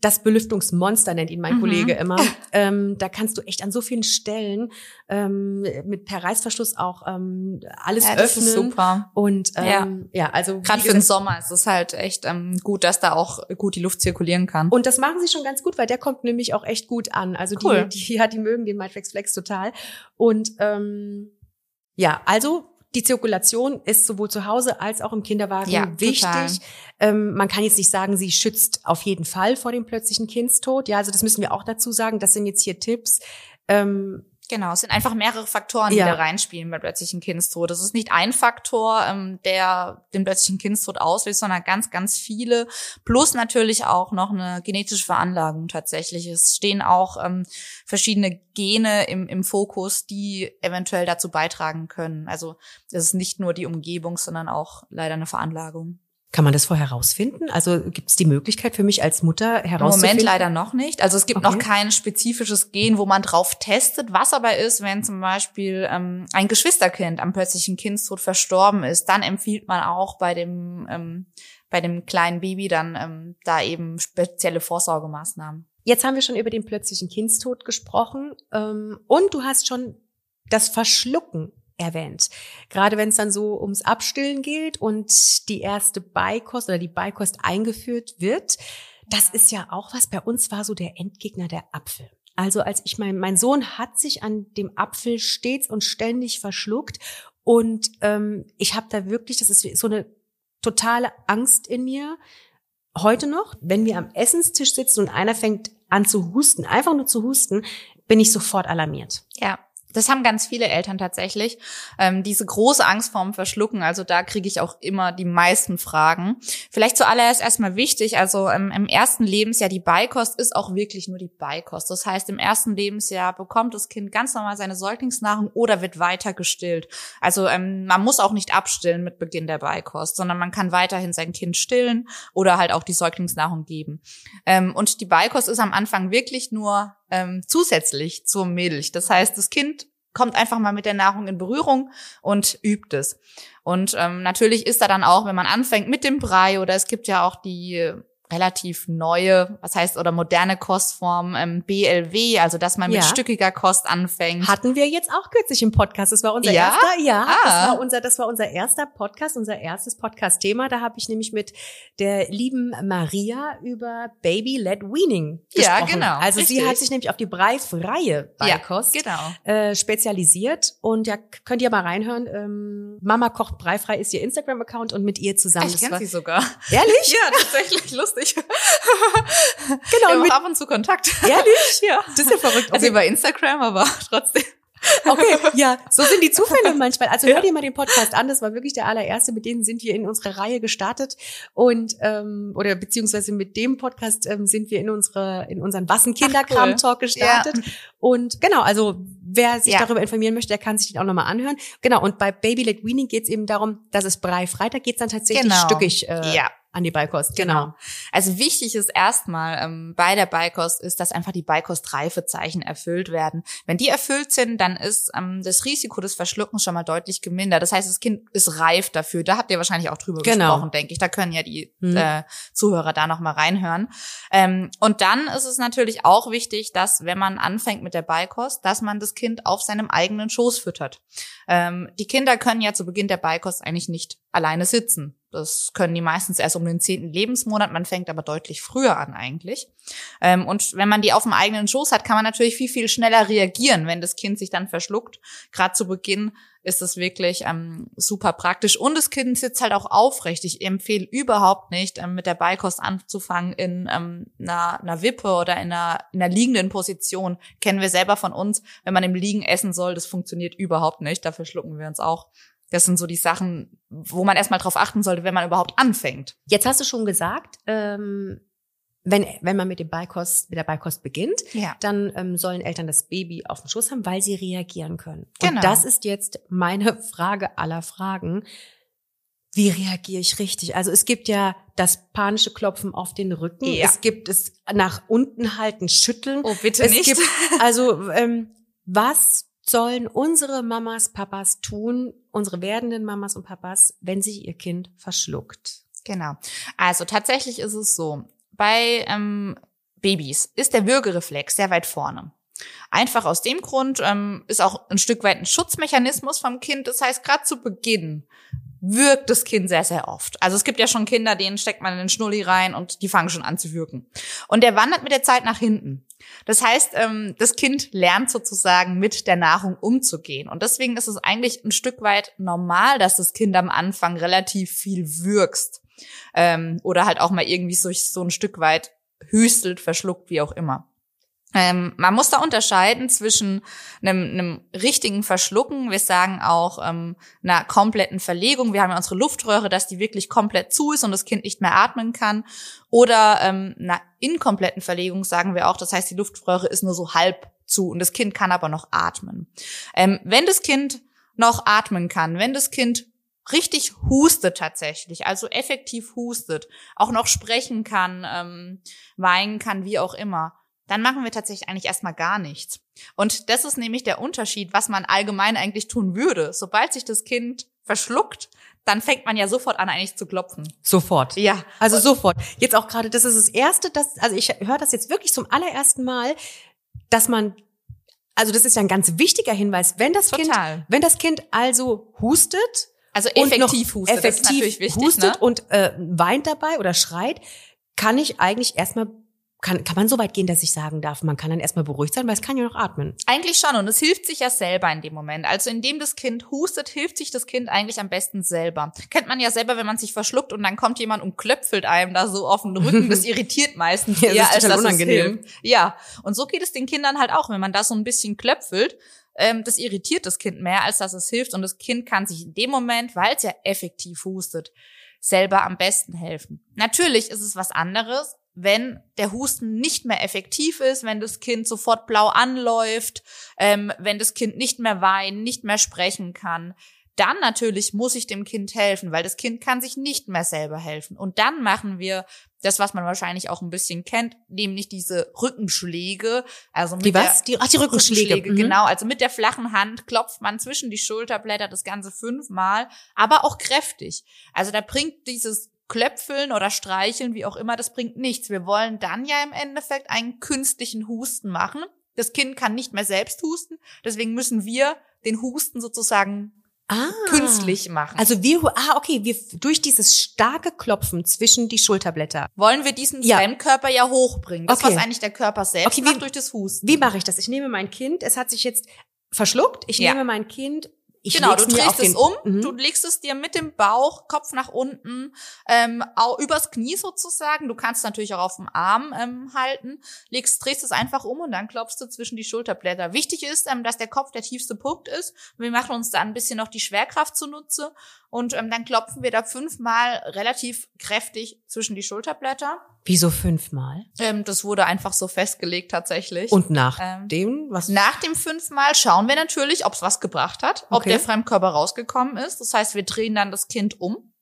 das Belüftungsmonster nennt ihn mein mhm. Kollege immer. (laughs) Ähm, da kannst du echt an so vielen Stellen ähm, mit per Reißverschluss auch ähm, alles ja, das öffnen. Ist super. Und ähm, ja. ja, also gerade für den Sommer ist es halt echt ähm, gut, dass da auch gut die Luft zirkulieren kann. Und das machen sie schon ganz gut, weil der kommt nämlich auch echt gut an. Also cool. die, die, (laughs) ja, die mögen den Matrix Flex total. Und ähm, ja, also die Zirkulation ist sowohl zu Hause als auch im Kinderwagen ja, wichtig. Ähm, man kann jetzt nicht sagen, sie schützt auf jeden Fall vor dem plötzlichen Kindstod. Ja, also das müssen wir auch dazu sagen. Das sind jetzt hier Tipps. Ähm, Genau, es sind einfach mehrere Faktoren, die ja. da reinspielen bei plötzlichen Kindstod. Es ist nicht ein Faktor, ähm, der den plötzlichen Kindstod auslöst, sondern ganz, ganz viele. Plus natürlich auch noch eine genetische Veranlagung tatsächlich. Es stehen auch ähm, verschiedene Gene im, im Fokus, die eventuell dazu beitragen können. Also es ist nicht nur die Umgebung, sondern auch leider eine Veranlagung. Kann man das vorher herausfinden? Also gibt es die Möglichkeit für mich als Mutter herauszufinden? Im Moment leider noch nicht. Also es gibt okay. noch kein spezifisches Gen, wo man drauf testet. Was aber ist, wenn zum Beispiel ähm, ein Geschwisterkind am plötzlichen Kindstod verstorben ist, dann empfiehlt man auch bei dem ähm, bei dem kleinen Baby dann ähm, da eben spezielle Vorsorgemaßnahmen. Jetzt haben wir schon über den plötzlichen Kindstod gesprochen ähm, und du hast schon das Verschlucken erwähnt. Gerade wenn es dann so ums Abstillen geht und die erste Beikost oder die Beikost eingeführt wird, das ist ja auch was. Bei uns war so der Endgegner der Apfel. Also als ich mein, mein Sohn hat sich an dem Apfel stets und ständig verschluckt Und ähm, ich habe da wirklich, das ist so eine totale Angst in mir. Heute noch, wenn wir am Essenstisch sitzen und einer fängt an zu husten, einfach nur zu husten, bin ich sofort alarmiert. Ja. Das haben ganz viele Eltern tatsächlich. Ähm, diese große Angst vorm Verschlucken, also da kriege ich auch immer die meisten Fragen. Vielleicht zuallererst erstmal wichtig, also ähm, im ersten Lebensjahr, die Beikost ist auch wirklich nur die Beikost. Das heißt, im ersten Lebensjahr bekommt das Kind ganz normal seine Säuglingsnahrung oder wird weiter gestillt. Also ähm, man muss auch nicht abstillen mit Beginn der Beikost, sondern man kann weiterhin sein Kind stillen oder halt auch die Säuglingsnahrung geben. Ähm, und die Beikost ist am Anfang wirklich nur ähm, zusätzlich zur Milch. Das heißt, das Kind kommt einfach mal mit der Nahrung in Berührung und übt es. Und ähm, natürlich ist da dann auch, wenn man anfängt mit dem Brei oder es gibt ja auch die relativ neue, was heißt, oder moderne Kostform, ähm, BLW, also dass man mit Ja. stückiger Kost anfängt. Hatten wir jetzt auch kürzlich im Podcast. Das war unser Ja? erster, ja, Ah. das war unser, das war unser erster Podcast, unser erstes Podcast-Thema. Da habe ich nämlich mit der lieben Maria über Baby-led Weaning Ja, gesprochen. genau, Also sie richtig. hat sich nämlich auf die breifreie Beikost genau. äh, spezialisiert und ja, könnt ihr mal reinhören. Ähm, Mama kocht breifrei ist ihr Instagram-Account und mit ihr zusammen. Ich das kenne sie sogar. ehrlich? (laughs) Ja, tatsächlich lustig. (laughs) Genau, Wir haben ab und zu Kontakt. ehrlich? (laughs) Ja. Das ist ja verrückt. Also Okay. über Instagram, aber (laughs) trotzdem. Okay, ja, so sind die Zufälle manchmal. Also hör dir mal den Podcast an, das war wirklich der allererste, mit denen sind wir in unsere Reihe gestartet und ähm, oder beziehungsweise mit dem Podcast ähm, sind wir in unsere in unseren Wassen Kinderkram. Talk gestartet und genau, also wer sich Ja. darüber informieren möchte, der kann sich den auch nochmal anhören. Genau und bei Baby Led Weaning geht es eben darum, dass es Brei Freitag geht dann tatsächlich Genau. stückig äh, Ja. An die Beikost. Genau. Also wichtig ist erstmal ähm, bei der Beikost ist, dass einfach die Beikostreifezeichen erfüllt werden. Wenn die erfüllt sind, dann ist ähm, das Risiko des Verschluckens schon mal deutlich gemindert. Das heißt, das Kind ist reif dafür. Da habt ihr wahrscheinlich auch drüber Genau. gesprochen, denke ich. Da können ja die Mhm. äh, Zuhörer da noch mal reinhören. Ähm, und dann ist es natürlich auch wichtig, dass wenn man anfängt mit der Beikost, dass man das Kind auf seinem eigenen Schoß füttert. Ähm, die Kinder können ja zu Beginn der Beikost eigentlich nicht alleine sitzen. Das können die meistens erst um den zehnten Lebensmonat. Man fängt aber deutlich früher an eigentlich. Ähm, und wenn man die auf dem eigenen Schoß hat, kann man natürlich viel, viel schneller reagieren, wenn das Kind sich dann verschluckt. Gerade zu Beginn ist es wirklich ähm, super praktisch. Und das Kind sitzt halt auch aufrecht. Ich empfehle überhaupt nicht, ähm, mit der Beikost anzufangen in einer, einer Wippe oder in einer, in einer liegenden Position. Kennen wir selber von uns. Wenn man im Liegen essen soll, das funktioniert überhaupt nicht. Da verschlucken wir uns auch. Das sind so die Sachen, wo man erstmal drauf achten sollte, wenn man überhaupt anfängt. Jetzt hast du schon gesagt, ähm, wenn, wenn man mit dem Beikost, mit der Beikost beginnt, Ja. dann ähm, sollen Eltern das Baby auf den Schoß haben, weil sie reagieren können. Genau. Und das ist jetzt meine (laughs) Frage aller Fragen. Wie reagiere ich richtig? Also es gibt ja das panische Klopfen auf den Rücken. Ja. Es gibt es nach unten halten, schütteln. Oh, bitte es nicht. gibt also ähm, was sollen unsere Mamas, Papas tun, unsere werdenden Mamas und Papas, wenn sich ihr Kind verschluckt? Genau. Also tatsächlich ist es so, bei ähm, Babys ist der Würgereflex sehr weit vorne. Einfach aus dem Grund ähm, ist auch ein Stück weit ein Schutzmechanismus vom Kind. Das heißt, gerade zu Beginn wirkt das Kind sehr, sehr oft. Also es gibt ja schon Kinder, denen steckt man einen Schnulli rein und die fangen schon an zu wirken. Und der wandert mit der Zeit nach hinten. Das heißt, ähm, das Kind lernt sozusagen mit der Nahrung umzugehen. Und deswegen ist es eigentlich ein Stück weit normal, dass das Kind am Anfang relativ viel wirkst. Ähm, oder halt auch mal irgendwie so, so ein Stück weit hüstelt, verschluckt, wie auch immer. Ähm, man muss da unterscheiden zwischen einem, einem richtigen Verschlucken, wir sagen auch ähm, einer kompletten Verlegung. Wir haben ja unsere Luftröhre, dass die wirklich komplett zu ist und das Kind nicht mehr atmen kann. Oder ähm, einer inkompletten Verlegung sagen wir auch, das heißt, die Luftröhre ist nur so halb zu und das Kind kann aber noch atmen. Ähm, wenn das Kind noch atmen kann, wenn das Kind richtig hustet tatsächlich, also effektiv hustet, auch noch sprechen kann, ähm, weinen kann, wie auch immer, dann machen wir tatsächlich eigentlich erstmal gar nichts. Und das ist nämlich der Unterschied, was man allgemein eigentlich tun würde. Sobald sich das Kind verschluckt, dann fängt man ja sofort an, eigentlich zu klopfen. Sofort. Ja, Also sofort. Jetzt auch gerade, das ist das erste, das, also ich höre das jetzt wirklich zum allerersten Mal, dass man, also das ist ja ein ganz wichtiger Hinweis, wenn das Kind, Total. wenn das Kind also hustet, also und noch effektiv hustet, effektiv hustet ne? und äh, weint dabei oder schreit, kann ich eigentlich erstmal kann, kann man so weit gehen, dass ich sagen darf, man kann dann erstmal beruhigt sein, weil es kann ja noch atmen. Eigentlich schon und es hilft sich ja selber in dem Moment. Also indem das Kind hustet, hilft sich das Kind eigentlich am besten selber. Kennt man ja selber, wenn man sich verschluckt und dann kommt jemand und klöpfelt einem da so auf den Rücken. Das (laughs) irritiert meistens Ja, das eher, ist als dass unangenehm. es hilft. Ja, und so geht es den Kindern halt auch, wenn man da so ein bisschen klöpfelt. Ähm, das irritiert das Kind mehr, als dass es hilft. Und das Kind kann sich in dem Moment, weil es ja effektiv hustet, selber am besten helfen. Natürlich ist es was anderes, wenn der Husten nicht mehr effektiv ist, wenn das Kind sofort blau anläuft, ähm, wenn das Kind nicht mehr weinen, nicht mehr sprechen kann. Dann natürlich muss ich dem Kind helfen, weil das Kind kann sich nicht mehr selber helfen. Und dann machen wir das, was man wahrscheinlich auch ein bisschen kennt, nämlich diese Rückenschläge. Also mit Die was? Der, Die- ach, die Rückenschläge. Mhm. Genau, also mit der flachen Hand klopft man zwischen die Schulterblätter das Ganze fünfmal, aber auch kräftig. Also da bringt dieses Klöpfeln oder Streicheln, wie auch immer, das bringt nichts. Wir wollen dann ja im Endeffekt einen künstlichen Husten machen. Das Kind kann nicht mehr selbst husten, deswegen müssen wir den Husten sozusagen Ah. künstlich machen. Also wir, ah, okay, wir durch dieses starke Klopfen zwischen die Schulterblätter. wollen wir diesen Ja. Fremdkörper ja hochbringen. Das, Okay. was eigentlich der Körper selbst Okay, wie- macht durch das Husten. Wie mache ich das? Ich nehme mein Kind, es hat sich jetzt verschluckt, ich Ja. nehme mein Kind, ich Genau, du drehst es um, Mhm. du legst es dir mit dem Bauch, Kopf nach unten, ähm, au- übers Knie sozusagen. Du kannst natürlich auch auf dem Arm ähm, halten, legst, drehst es einfach um und dann klopfst du zwischen die Schulterblätter. Wichtig ist, ähm, dass der Kopf der tiefste Punkt ist. Wir machen uns da ein bisschen noch die Schwerkraft zunutze und ähm, dann klopfen wir da fünfmal relativ kräftig zwischen die Schulterblätter. Wieso fünfmal? Ähm, das wurde einfach so festgelegt tatsächlich. Und nach Ähm, dem, was? Nach dem fünfmal schauen wir natürlich, ob es was gebracht hat, ob Okay. der Fremdkörper rausgekommen ist. Das heißt, wir drehen dann das Kind um.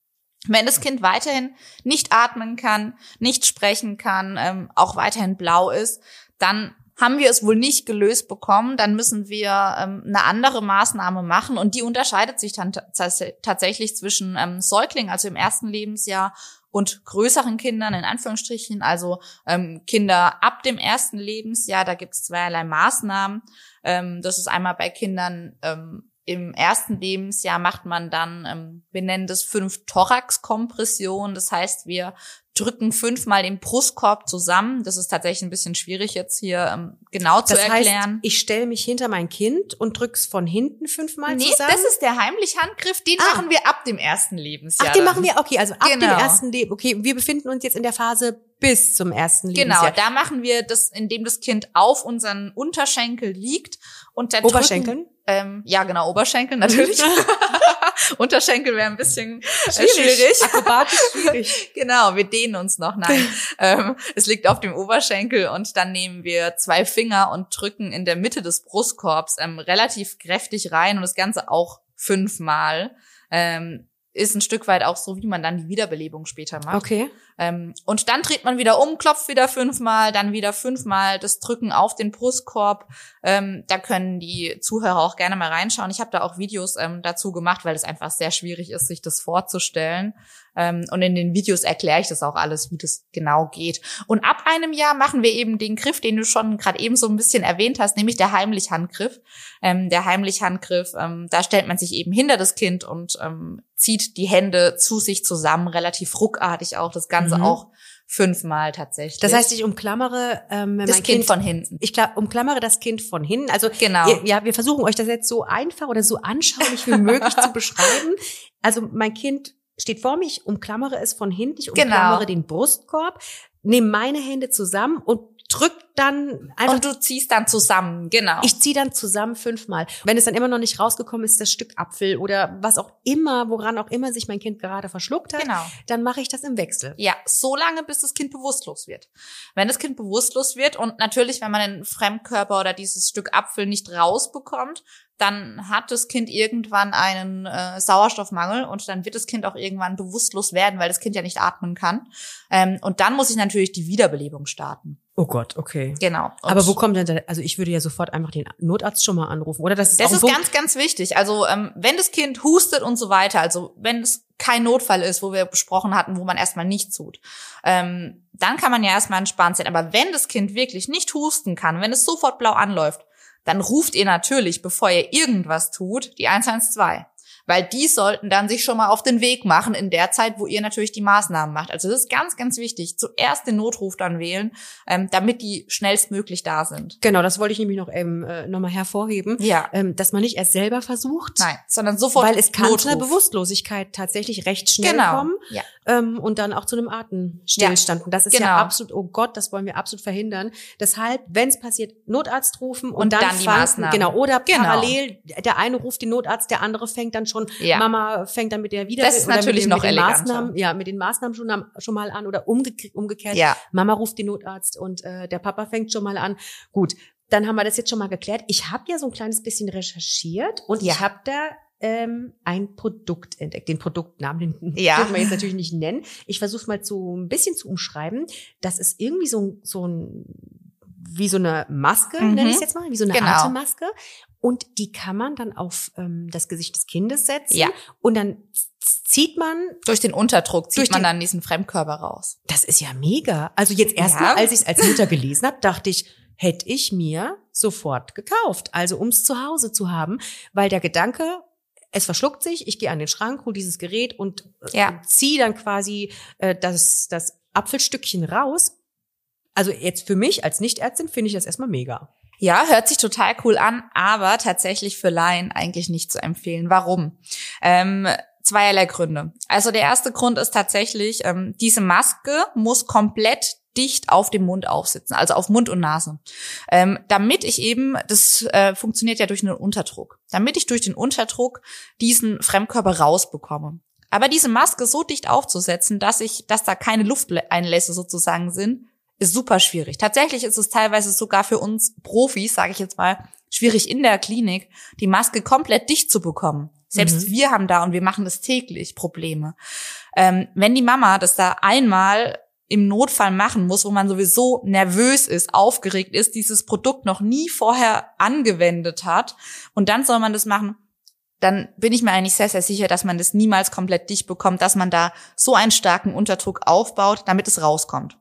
Wenn das Kind weiterhin nicht atmen kann, nicht sprechen kann, ähm, auch weiterhin blau ist, dann haben wir es wohl nicht gelöst bekommen, dann müssen wir ähm, eine andere Maßnahme machen und die unterscheidet sich dann tats- tatsächlich zwischen ähm, Säuglingen, also im ersten Lebensjahr, und größeren Kindern in Anführungsstrichen, also ähm, Kinder ab dem ersten Lebensjahr. Da gibt es zweierlei Maßnahmen. Ähm, das ist einmal bei Kindern ähm, im ersten Lebensjahr macht man dann, ähm, wir nennen das fünf Thorax-Kompression. Das heißt, wir drücken fünfmal den Brustkorb zusammen. Das ist tatsächlich ein bisschen schwierig jetzt hier ähm, genau zu das heißt, erklären. ich stelle mich hinter mein Kind und drück's von hinten fünfmal Nee, zusammen. das ist der heimliche Handgriff, den Ah. machen wir ab dem ersten Lebensjahr. Ach, den machen wir, okay, also ab dem Genau. ersten Leben. Okay, wir befinden uns jetzt in der Phase bis zum ersten Genau, Lebensjahr. da machen wir das, indem das Kind auf unseren Unterschenkel liegt und dann Oberschenkeln? Drücken, ähm, ja, genau, Oberschenkel natürlich. (laughs) Unterschenkel wäre ein bisschen äh, Schwierig. schwierig. Akrobatisch schwierig. (laughs) Genau, wir dehnen uns noch. Nein, (laughs) ähm, es liegt auf dem Oberschenkel und dann nehmen wir zwei Finger und drücken in der Mitte des Brustkorbs ähm, relativ kräftig rein und das Ganze auch fünfmal. Ähm, ist ein Stück weit auch so, wie man dann die Wiederbelebung später macht. Okay. Ähm, und dann dreht man wieder um, klopft wieder fünfmal, dann wieder fünfmal das Drücken auf den Brustkorb. Ähm, da können die Zuhörer auch gerne mal reinschauen. Ich habe da auch Videos ähm, dazu gemacht, weil es einfach sehr schwierig ist, sich das vorzustellen. Und in den Videos erkläre ich das auch alles, wie das genau geht. Und ab einem Jahr machen wir eben den Griff, den du schon gerade eben so ein bisschen erwähnt hast, nämlich der Heimlich-Handgriff. Der Heimlich-Handgriff, da stellt man sich eben hinter das Kind und zieht die Hände zu sich zusammen, relativ ruckartig auch, das Ganze Mhm. auch fünfmal tatsächlich. Das heißt, ich umklammere ähm, das mein kind, von hinten. ich kla- umklammere das Kind von hinten. Also Genau. ihr, ja, wir versuchen euch das jetzt so einfach oder so anschaulich wie möglich zu (laughs) beschreiben. Also mein Kind steht vor ich umklammere es von hinten, ich Genau. umklammere den Brustkorb, nehme meine Hände zusammen und drück dann einfach Und du ziehst dann zusammen, genau. Ich ziehe dann zusammen fünfmal. Wenn es dann immer noch nicht rausgekommen ist, das Stück Apfel oder was auch immer, woran auch immer sich mein Kind gerade verschluckt hat, Genau. dann mache ich das im Wechsel. Ja, so lange, bis das Kind bewusstlos wird. Wenn das Kind bewusstlos wird und natürlich, wenn man den Fremdkörper oder dieses Stück Apfel nicht rausbekommt, dann hat das Kind irgendwann einen äh, Sauerstoffmangel und dann wird das Kind auch irgendwann bewusstlos werden, weil das Kind ja nicht atmen kann. Ähm, und dann muss ich natürlich die Wiederbelebung starten. Oh Gott, okay. Genau. Und Aber wo kommt denn da, also ich würde ja sofort einfach den Notarzt schon mal anrufen, oder? Das ist, Das ist Punkt. ganz, ganz wichtig. Also ähm, wenn das Kind hustet und so weiter, also wenn es kein Notfall ist, wo wir besprochen hatten, wo man erstmal nichts tut, ähm, dann kann man ja erstmal entspannt sein. Aber wenn das Kind wirklich nicht husten kann, wenn es sofort blau anläuft, dann ruft ihr natürlich, bevor ihr irgendwas tut, die 112. Weil die sollten dann sich schon mal auf den Weg machen in der Zeit, wo ihr natürlich die Maßnahmen macht. Also das ist ganz, ganz wichtig. Zuerst den Notruf dann wählen, ähm, damit die schnellstmöglich da sind. Genau, das wollte ich nämlich noch ähm, äh, nochmal hervorheben. Ja. Ähm, dass man nicht erst selber versucht. Nein, sondern sofort Weil es kann Notruf. zu einer Bewusstlosigkeit tatsächlich recht schnell Genau. kommen Ja. ähm, und dann auch zu einem Atemstillstand. Und das ist Genau. ja absolut, oh Gott, das wollen wir absolut verhindern. Deshalb, wenn es passiert, Notarzt rufen und, Und dann, dann die fangen- Maßnahmen. Genau, oder Genau. parallel, der eine ruft den Notarzt, der andere fängt dann schon, Ja. Mama fängt dann mit der wieder Das ist natürlich mit den, noch mit den eleganter. Maßnahmen, ja, mit den Maßnahmen schon, am- schon mal an oder umge umgekehrt. Ja. Mama ruft den Notarzt und äh, der Papa fängt schon mal an. Gut, dann haben wir das jetzt schon mal geklärt. Ich habe ja so ein kleines bisschen recherchiert und Ja. ich habe da ähm, ein Produkt entdeckt. Den Produktnamen, den (laughs) Ja. dürfen wir jetzt natürlich nicht nennen. Ich versuche mal zu ein bisschen zu umschreiben. Das ist irgendwie so, so ein wie so eine Maske, Mhm. nenne ich es jetzt mal, wie so eine Genau. Atemmaske. Und die kann man dann auf ähm, das Gesicht des Kindes setzen. Ja. Und dann zieht man Durch den Unterdruck zieht Durch man den- dann diesen Fremdkörper raus. das ist ja mega. Also jetzt erstmal, Ja. als ich es als Mutter gelesen habe, dachte ich, hätte ich mir sofort gekauft. Also um es zu Hause zu haben, weil der Gedanke, es verschluckt sich, ich gehe an den Schrank, hole dieses Gerät und äh, Ja. ziehe dann quasi äh, das, das Apfelstückchen raus. Also jetzt für mich als Nichtärztin finde ich das erstmal mega. Ja, hört sich total cool an, aber tatsächlich für Laien eigentlich nicht zu empfehlen. Warum? Ähm, zweierlei Gründe. Also der erste Grund ist tatsächlich, ähm, diese Maske muss komplett dicht auf dem Mund aufsitzen, also auf Mund und Nase. Ähm, damit ich eben, das äh, funktioniert ja durch einen Unterdruck, damit ich durch den Unterdruck diesen Fremdkörper rausbekomme. Aber diese Maske so dicht aufzusetzen, dass ich, dass da keine Lufteinlässe sozusagen sind, ist super schwierig. Tatsächlich ist es teilweise sogar für uns Profis, sage ich jetzt mal, schwierig in der Klinik, die Maske komplett dicht zu bekommen. Selbst Mhm. wir haben da und wir machen das täglich Probleme. Ähm, wenn die Mama das da einmal im Notfall machen muss, wo man sowieso nervös ist, aufgeregt ist, dieses Produkt noch nie vorher angewendet hat und dann soll man das machen, dann bin ich mir eigentlich sehr, sehr sicher, dass man das niemals komplett dicht bekommt, dass man da so einen starken Unterdruck aufbaut, damit es rauskommt.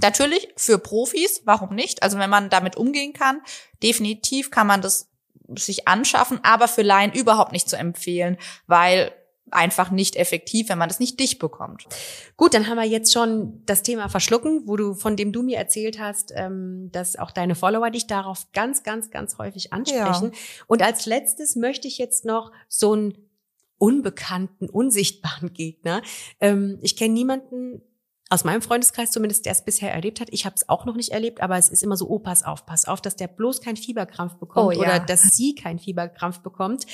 Natürlich für Profis, warum nicht? Also wenn man damit umgehen kann, definitiv kann man das sich anschaffen, aber für Laien überhaupt nicht zu empfehlen, weil einfach nicht effektiv, wenn man das nicht dicht bekommt. Gut, dann haben wir jetzt schon das Thema Verschlucken, wo du, von dem du mir erzählt hast, ähm, dass auch deine Follower dich darauf ganz, ganz, ganz häufig ansprechen. Und als letztes möchte ich jetzt noch so einen unbekannten, unsichtbaren Gegner. Ähm, ich kenne niemanden aus meinem Freundeskreis zumindest, der es bisher erlebt hat. Ich habe es auch noch nicht erlebt, aber es ist immer so, oh, pass auf, pass auf, dass der bloß keinen Fieberkrampf bekommt Oh, ja. oder dass sie keinen Fieberkrampf bekommt.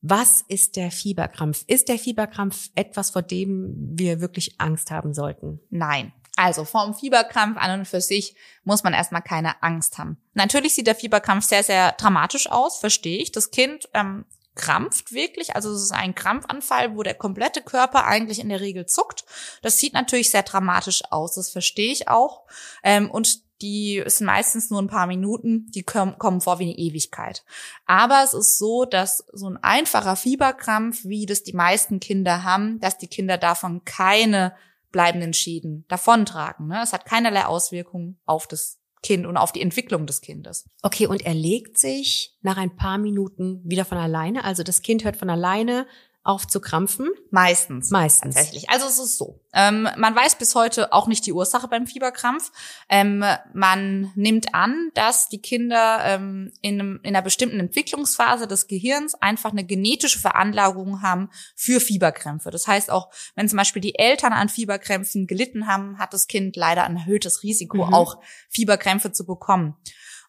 Was ist der Fieberkrampf? Ist der Fieberkrampf etwas, vor dem wir wirklich Angst haben sollten? Nein. Also vom Fieberkrampf an und für sich muss man erstmal keine Angst haben. Natürlich sieht der Fieberkrampf sehr, sehr dramatisch aus, verstehe ich. Das Kind ähm, krampft wirklich, also es ist ein Krampfanfall, wo der komplette Körper eigentlich in der Regel zuckt. Das sieht natürlich sehr dramatisch aus, das verstehe ich auch. Ähm, und die sind meistens nur ein paar Minuten, die kommen, kommen vor wie eine Ewigkeit. Aber es ist so, dass so ein einfacher Fieberkrampf, wie das die meisten Kinder haben, dass die Kinder davon keine bleibenden Schäden davontragen. Ne? Es hat keinerlei Auswirkungen auf das Kind und auf die Entwicklung des Kindes. Okay, und er legt sich nach ein paar Minuten wieder von alleine. Also das Kind hört von alleine auf zu krampfen. Meistens. Meistens. Tatsächlich. Also es ist so. Ähm, man weiß bis heute auch nicht die Ursache beim Fieberkrampf. Ähm, man nimmt an, dass die Kinder ähm, in, einem, in einer bestimmten Entwicklungsphase des Gehirns einfach eine genetische Veranlagung haben für Fieberkrämpfe. Das heißt auch, wenn zum Beispiel die Eltern an Fieberkrämpfen gelitten haben, hat das Kind leider ein erhöhtes Risiko, Mhm. auch Fieberkrämpfe zu bekommen.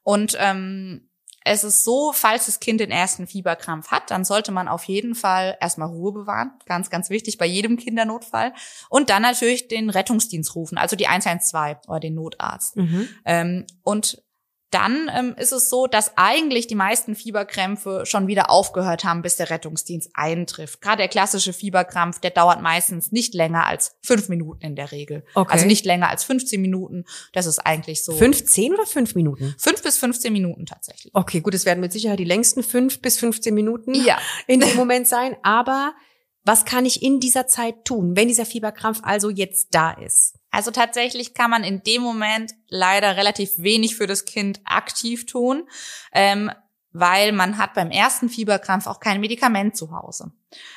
Und ähm, es ist so, falls das Kind den ersten Fieberkrampf hat, dann sollte man auf jeden Fall erstmal Ruhe bewahren. Ganz, ganz wichtig bei jedem Kindernotfall. Und dann natürlich den Rettungsdienst rufen, also die 112 oder den Notarzt. Mhm. Ähm, und dann ähm, ist es so, dass eigentlich die meisten Fieberkrämpfe schon wieder aufgehört haben, bis der Rettungsdienst eintrifft. Gerade der klassische Fieberkrampf, der dauert meistens nicht länger als fünf Minuten in der Regel. Okay. Also nicht länger als 15 Minuten. Das ist eigentlich so. Fünf, zehn oder fünf Minuten? Fünf bis 15 Minuten tatsächlich. Okay, gut, es werden mit Sicherheit die längsten fünf bis 15 Minuten Ja. in dem Moment sein. Aber was kann ich in dieser Zeit tun, wenn dieser Fieberkrampf also jetzt da ist? Also tatsächlich kann man in dem Moment leider relativ wenig für das Kind aktiv tun, ähm, weil man hat beim ersten Fieberkrampf auch kein Medikament zu Hause.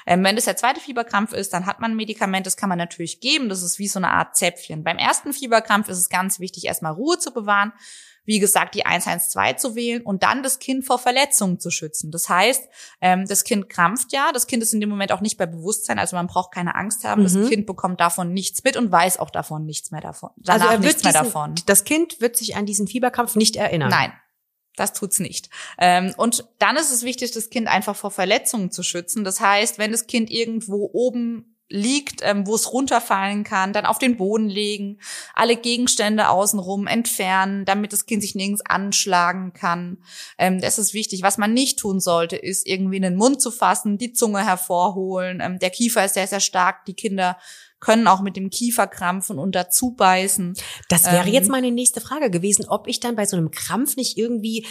Ähm, wenn das der zweite Fieberkrampf ist, dann hat man ein Medikament, das kann man natürlich geben, das ist wie so eine Art Zäpfchen. Beim ersten Fieberkrampf ist es ganz wichtig, erstmal Ruhe zu bewahren, wie gesagt, die 112 zu wählen und dann das Kind vor Verletzungen zu schützen. Das heißt, ähm, das Kind krampft ja, das Kind ist in dem Moment auch nicht bei Bewusstsein, also man braucht keine Angst haben, mhm. das Kind bekommt davon nichts mit und weiß auch davon nichts mehr davon. Danach also er wird nichts diesen, mehr davon. Das Kind wird sich an diesen Fieberkrampf nicht erinnern. Nein, das tut's nicht. Ähm, und dann ist es wichtig, das Kind einfach vor Verletzungen zu schützen. Das heißt, wenn das Kind irgendwo oben liegt, ähm, wo es runterfallen kann, dann auf den Boden legen, alle Gegenstände außenrum entfernen, damit das Kind sich nirgends anschlagen kann. Ähm, das ist wichtig. Was man nicht tun sollte, ist irgendwie in den Mund zu fassen, die Zunge hervorholen. Ähm, der Kiefer ist sehr, sehr stark. Die Kinder können auch mit dem Kiefer krampfen und dazu beißen. Das wäre ähm, jetzt meine nächste Frage gewesen, ob ich dann bei so einem Krampf nicht irgendwie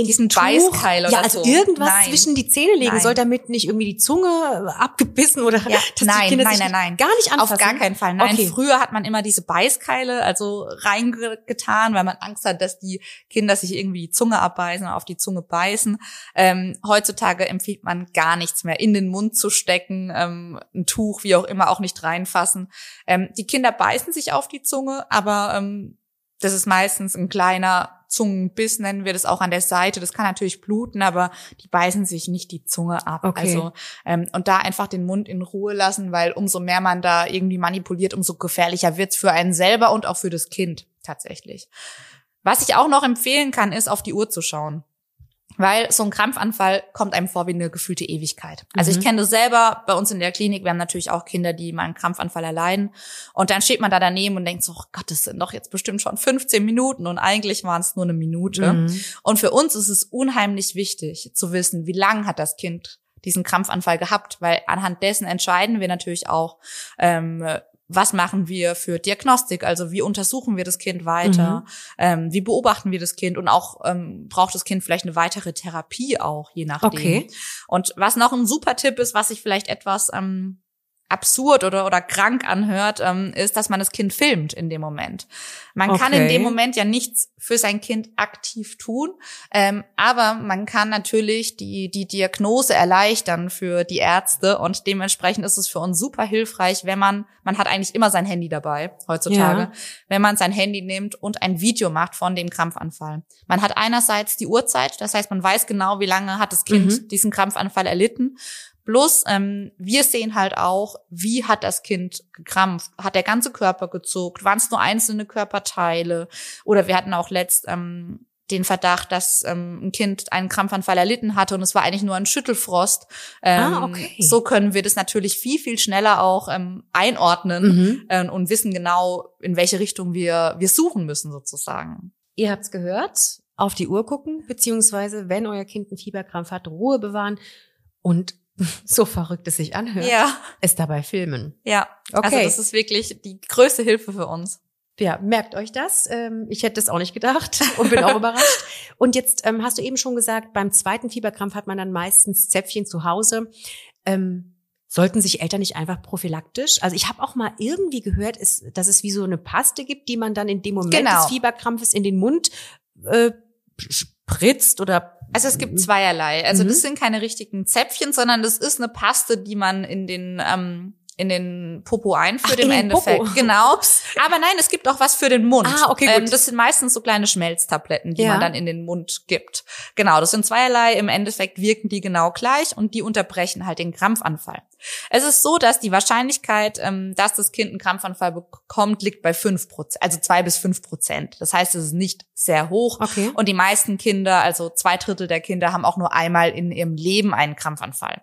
in diesen Beißkeil oder ja, also so. irgendwas nein. zwischen die Zähne legen nein. soll, damit nicht irgendwie die Zunge abgebissen oder ja. (laughs) dass nein, die Kinder nein, nein, nein. gar nicht anfassen. Auf gar keinen Fall. Nein, okay. früher hat man immer diese Beißkeile also reingetan, weil man Angst hat, dass die Kinder sich irgendwie die Zunge abbeißen oder auf die Zunge beißen. Ähm, heutzutage empfiehlt man gar nichts mehr in den Mund zu stecken, ähm, ein Tuch, wie auch immer, auch nicht reinfassen. Ähm, die Kinder beißen sich auf die Zunge, aber ähm, das ist meistens ein kleiner Zungenbiss nennen wir das auch an der Seite. Das kann natürlich bluten, aber die beißen sich nicht die Zunge ab. Okay. Also ähm, und da einfach den Mund in Ruhe lassen, weil umso mehr man da irgendwie manipuliert, umso gefährlicher wird's für einen selber und auch für das Kind tatsächlich. Was ich auch noch empfehlen kann, ist auf die Uhr zu schauen. Weil so ein Krampfanfall kommt einem vor wie eine gefühlte Ewigkeit. Also mhm. ich kenne das selber bei uns in der Klinik. Wir haben natürlich auch Kinder, die mal einen Krampfanfall erleiden. Und dann steht man da daneben und denkt so, oh Gott, das sind doch jetzt bestimmt schon 15 Minuten und eigentlich waren es nur eine Minute. Mhm. Und für uns ist es unheimlich wichtig zu wissen, wie lang hat das Kind diesen Krampfanfall gehabt, weil anhand dessen entscheiden wir natürlich auch, ähm, was machen wir für Diagnostik? Also wie untersuchen wir das Kind weiter? Mhm. Ähm, wie beobachten wir das Kind? Und auch ähm, braucht das Kind vielleicht eine weitere Therapie auch, je nachdem. Okay. Und was noch ein super Tipp ist, was ich vielleicht etwas ähm, absurd oder, oder krank anhört, ähm, ist, dass man das Kind filmt in dem Moment. Man okay. kann in dem Moment ja nichts für sein Kind aktiv tun, ähm, aber man kann natürlich die, die Diagnose erleichtern für die Ärzte und dementsprechend ist es für uns super hilfreich, wenn man, man hat eigentlich immer sein Handy dabei heutzutage, ja. wenn man sein Handy nimmt und ein Video macht von dem Krampfanfall. Man hat einerseits die Uhrzeit, das heißt, man weiß genau, wie lange hat das Kind mhm. diesen Krampfanfall erlitten Plus, ähm, wir sehen halt auch, wie hat das Kind gekrampft? Hat der ganze Körper gezuckt? Waren es nur einzelne Körperteile? Oder wir hatten auch letzt ähm, den Verdacht, dass ähm, ein Kind einen Krampfanfall erlitten hatte und es war eigentlich nur ein Schüttelfrost. Ähm, ah, okay. So können wir das natürlich viel, viel schneller auch ähm, einordnen mhm. äh, und wissen genau, in welche Richtung wir, wir suchen müssen sozusagen. Ihr habt's gehört, auf die Uhr gucken, beziehungsweise wenn euer Kind einen Fieberkrampf hat, Ruhe bewahren und (laughs) so verrückt es sich anhört, ja. es dabei filmen. Ja, also okay. also das ist wirklich die größte Hilfe für uns. Ja, merkt euch das. Ähm, ich hätte es auch nicht gedacht (laughs) und bin auch überrascht. Und jetzt ähm, hast du eben schon gesagt, beim zweiten Fieberkrampf hat man dann meistens Zäpfchen zu Hause. Ähm, sollten sich Eltern nicht einfach prophylaktisch? Also ich habe auch mal irgendwie gehört, dass es wie so eine Paste gibt, die man dann in dem Moment genau. des Fieberkrampfes in den Mund äh, spritzt oder also es gibt zweierlei. Also mhm. das sind keine richtigen Zäpfchen, sondern das ist eine Paste, die man in den ähm, in den Popo einführt Ach, im Endeffekt. Popo. Genau. (laughs) Aber nein, es gibt auch was für den Mund. Ah, okay, gut. Ähm, das sind meistens so kleine Schmelztabletten, die ja. man dann in den Mund gibt. Genau, das sind zweierlei. Im Endeffekt wirken die genau gleich und die unterbrechen halt den Krampfanfall. Es ist so, dass die Wahrscheinlichkeit, ähm, dass das Kind einen Krampfanfall bekommt, liegt bei fünf Prozent, also zwei bis fünf Prozent. Das heißt, es ist nicht sehr hoch. Okay. Und die meisten Kinder, also zwei Drittel der Kinder, haben auch nur einmal in ihrem Leben einen Krampfanfall.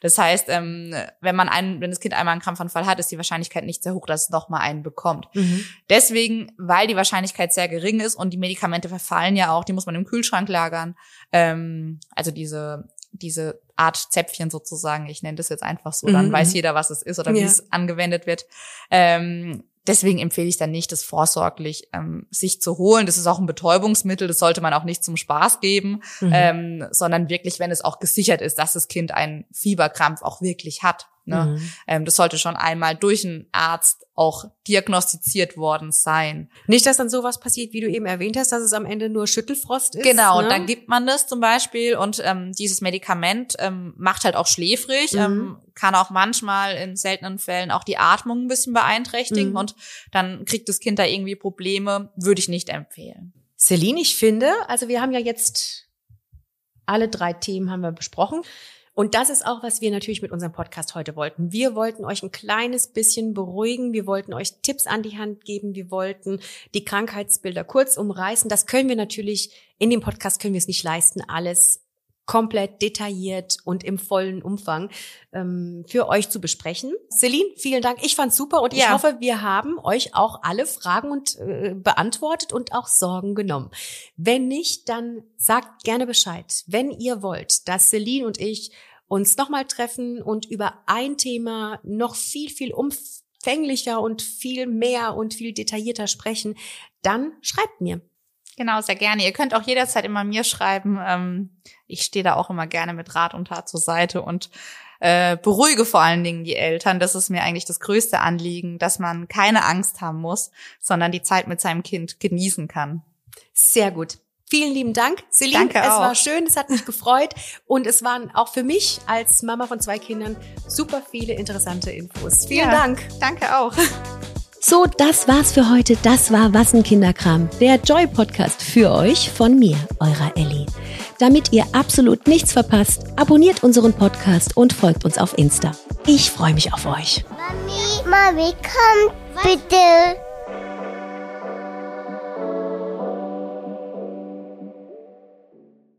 Das heißt, ähm, wenn man einen, wenn das Kind einmal einen Krampfanfall hat, ist die Wahrscheinlichkeit nicht sehr hoch, dass es noch mal einen bekommt. Mhm. Deswegen, weil die Wahrscheinlichkeit sehr gering ist und die Medikamente verfallen ja auch, die muss man im Kühlschrank lagern. Ähm, also diese diese Art Zäpfchen sozusagen, ich nenne das jetzt einfach so, dann mhm. weiß jeder, was es ist oder ja. wie es angewendet wird. Ähm, Deswegen empfehle ich dann nicht, das vorsorglich ähm, sich zu holen. Das ist auch ein Betäubungsmittel, das sollte man auch nicht zum Spaß geben, mhm. ähm, sondern wirklich, wenn es auch gesichert ist, dass das Kind einen Fieberkrampf auch wirklich hat. Ne? Mhm. Ähm, das sollte schon einmal durch einen Arzt auch diagnostiziert worden sein. Nicht, dass dann sowas passiert, wie du eben erwähnt hast, dass es am Ende nur Schüttelfrost ist. Genau, ne? und dann gibt man das zum Beispiel und ähm, dieses Medikament ähm, macht halt auch schläfrig, Mhm. ähm, kann auch manchmal in seltenen Fällen auch die Atmung ein bisschen beeinträchtigen Mhm. und dann kriegt das Kind da irgendwie Probleme, würde ich nicht empfehlen. Celine, ich finde, also wir haben ja jetzt alle drei Themen haben wir besprochen. Und das ist auch, was wir natürlich mit unserem Podcast heute wollten. Wir wollten euch ein kleines bisschen beruhigen. Wir wollten euch Tipps an die Hand geben. Wir wollten die Krankheitsbilder kurz umreißen. Das können wir natürlich, in dem Podcast können wir es nicht leisten, alles komplett detailliert und im vollen Umfang ähm, für euch zu besprechen. Celine, vielen Dank. Ich fand's super und ich Ja. hoffe, wir haben euch auch alle Fragen und äh, beantwortet und auch Sorgen genommen. Wenn nicht, dann sagt gerne Bescheid. Wenn ihr wollt, dass Celine und ich uns nochmal treffen und über ein Thema noch viel, viel umfänglicher und viel mehr und viel detaillierter sprechen, dann schreibt mir. Genau, sehr gerne. Ihr könnt auch jederzeit immer mir schreiben. Ähm, ich stehe da auch immer gerne mit Rat und Tat zur Seite und äh, beruhige vor allen Dingen die Eltern. Das ist mir eigentlich das größte Anliegen, dass man keine Angst haben muss, sondern die Zeit mit seinem Kind genießen kann. Sehr gut. Vielen lieben Dank, Celine. Danke es auch. war schön, es hat mich gefreut und es waren auch für mich als Mama von zwei Kindern super viele interessante Infos. Vielen Ja. Dank. Danke auch. So, das war's für heute. Das war Was ein Kinderkram, der Joy-Podcast für euch von mir, eurer Ellie. Damit ihr absolut nichts verpasst, abonniert unseren Podcast und folgt uns auf Insta. Ich freue mich auf euch. Mami, Mami, komm bitte.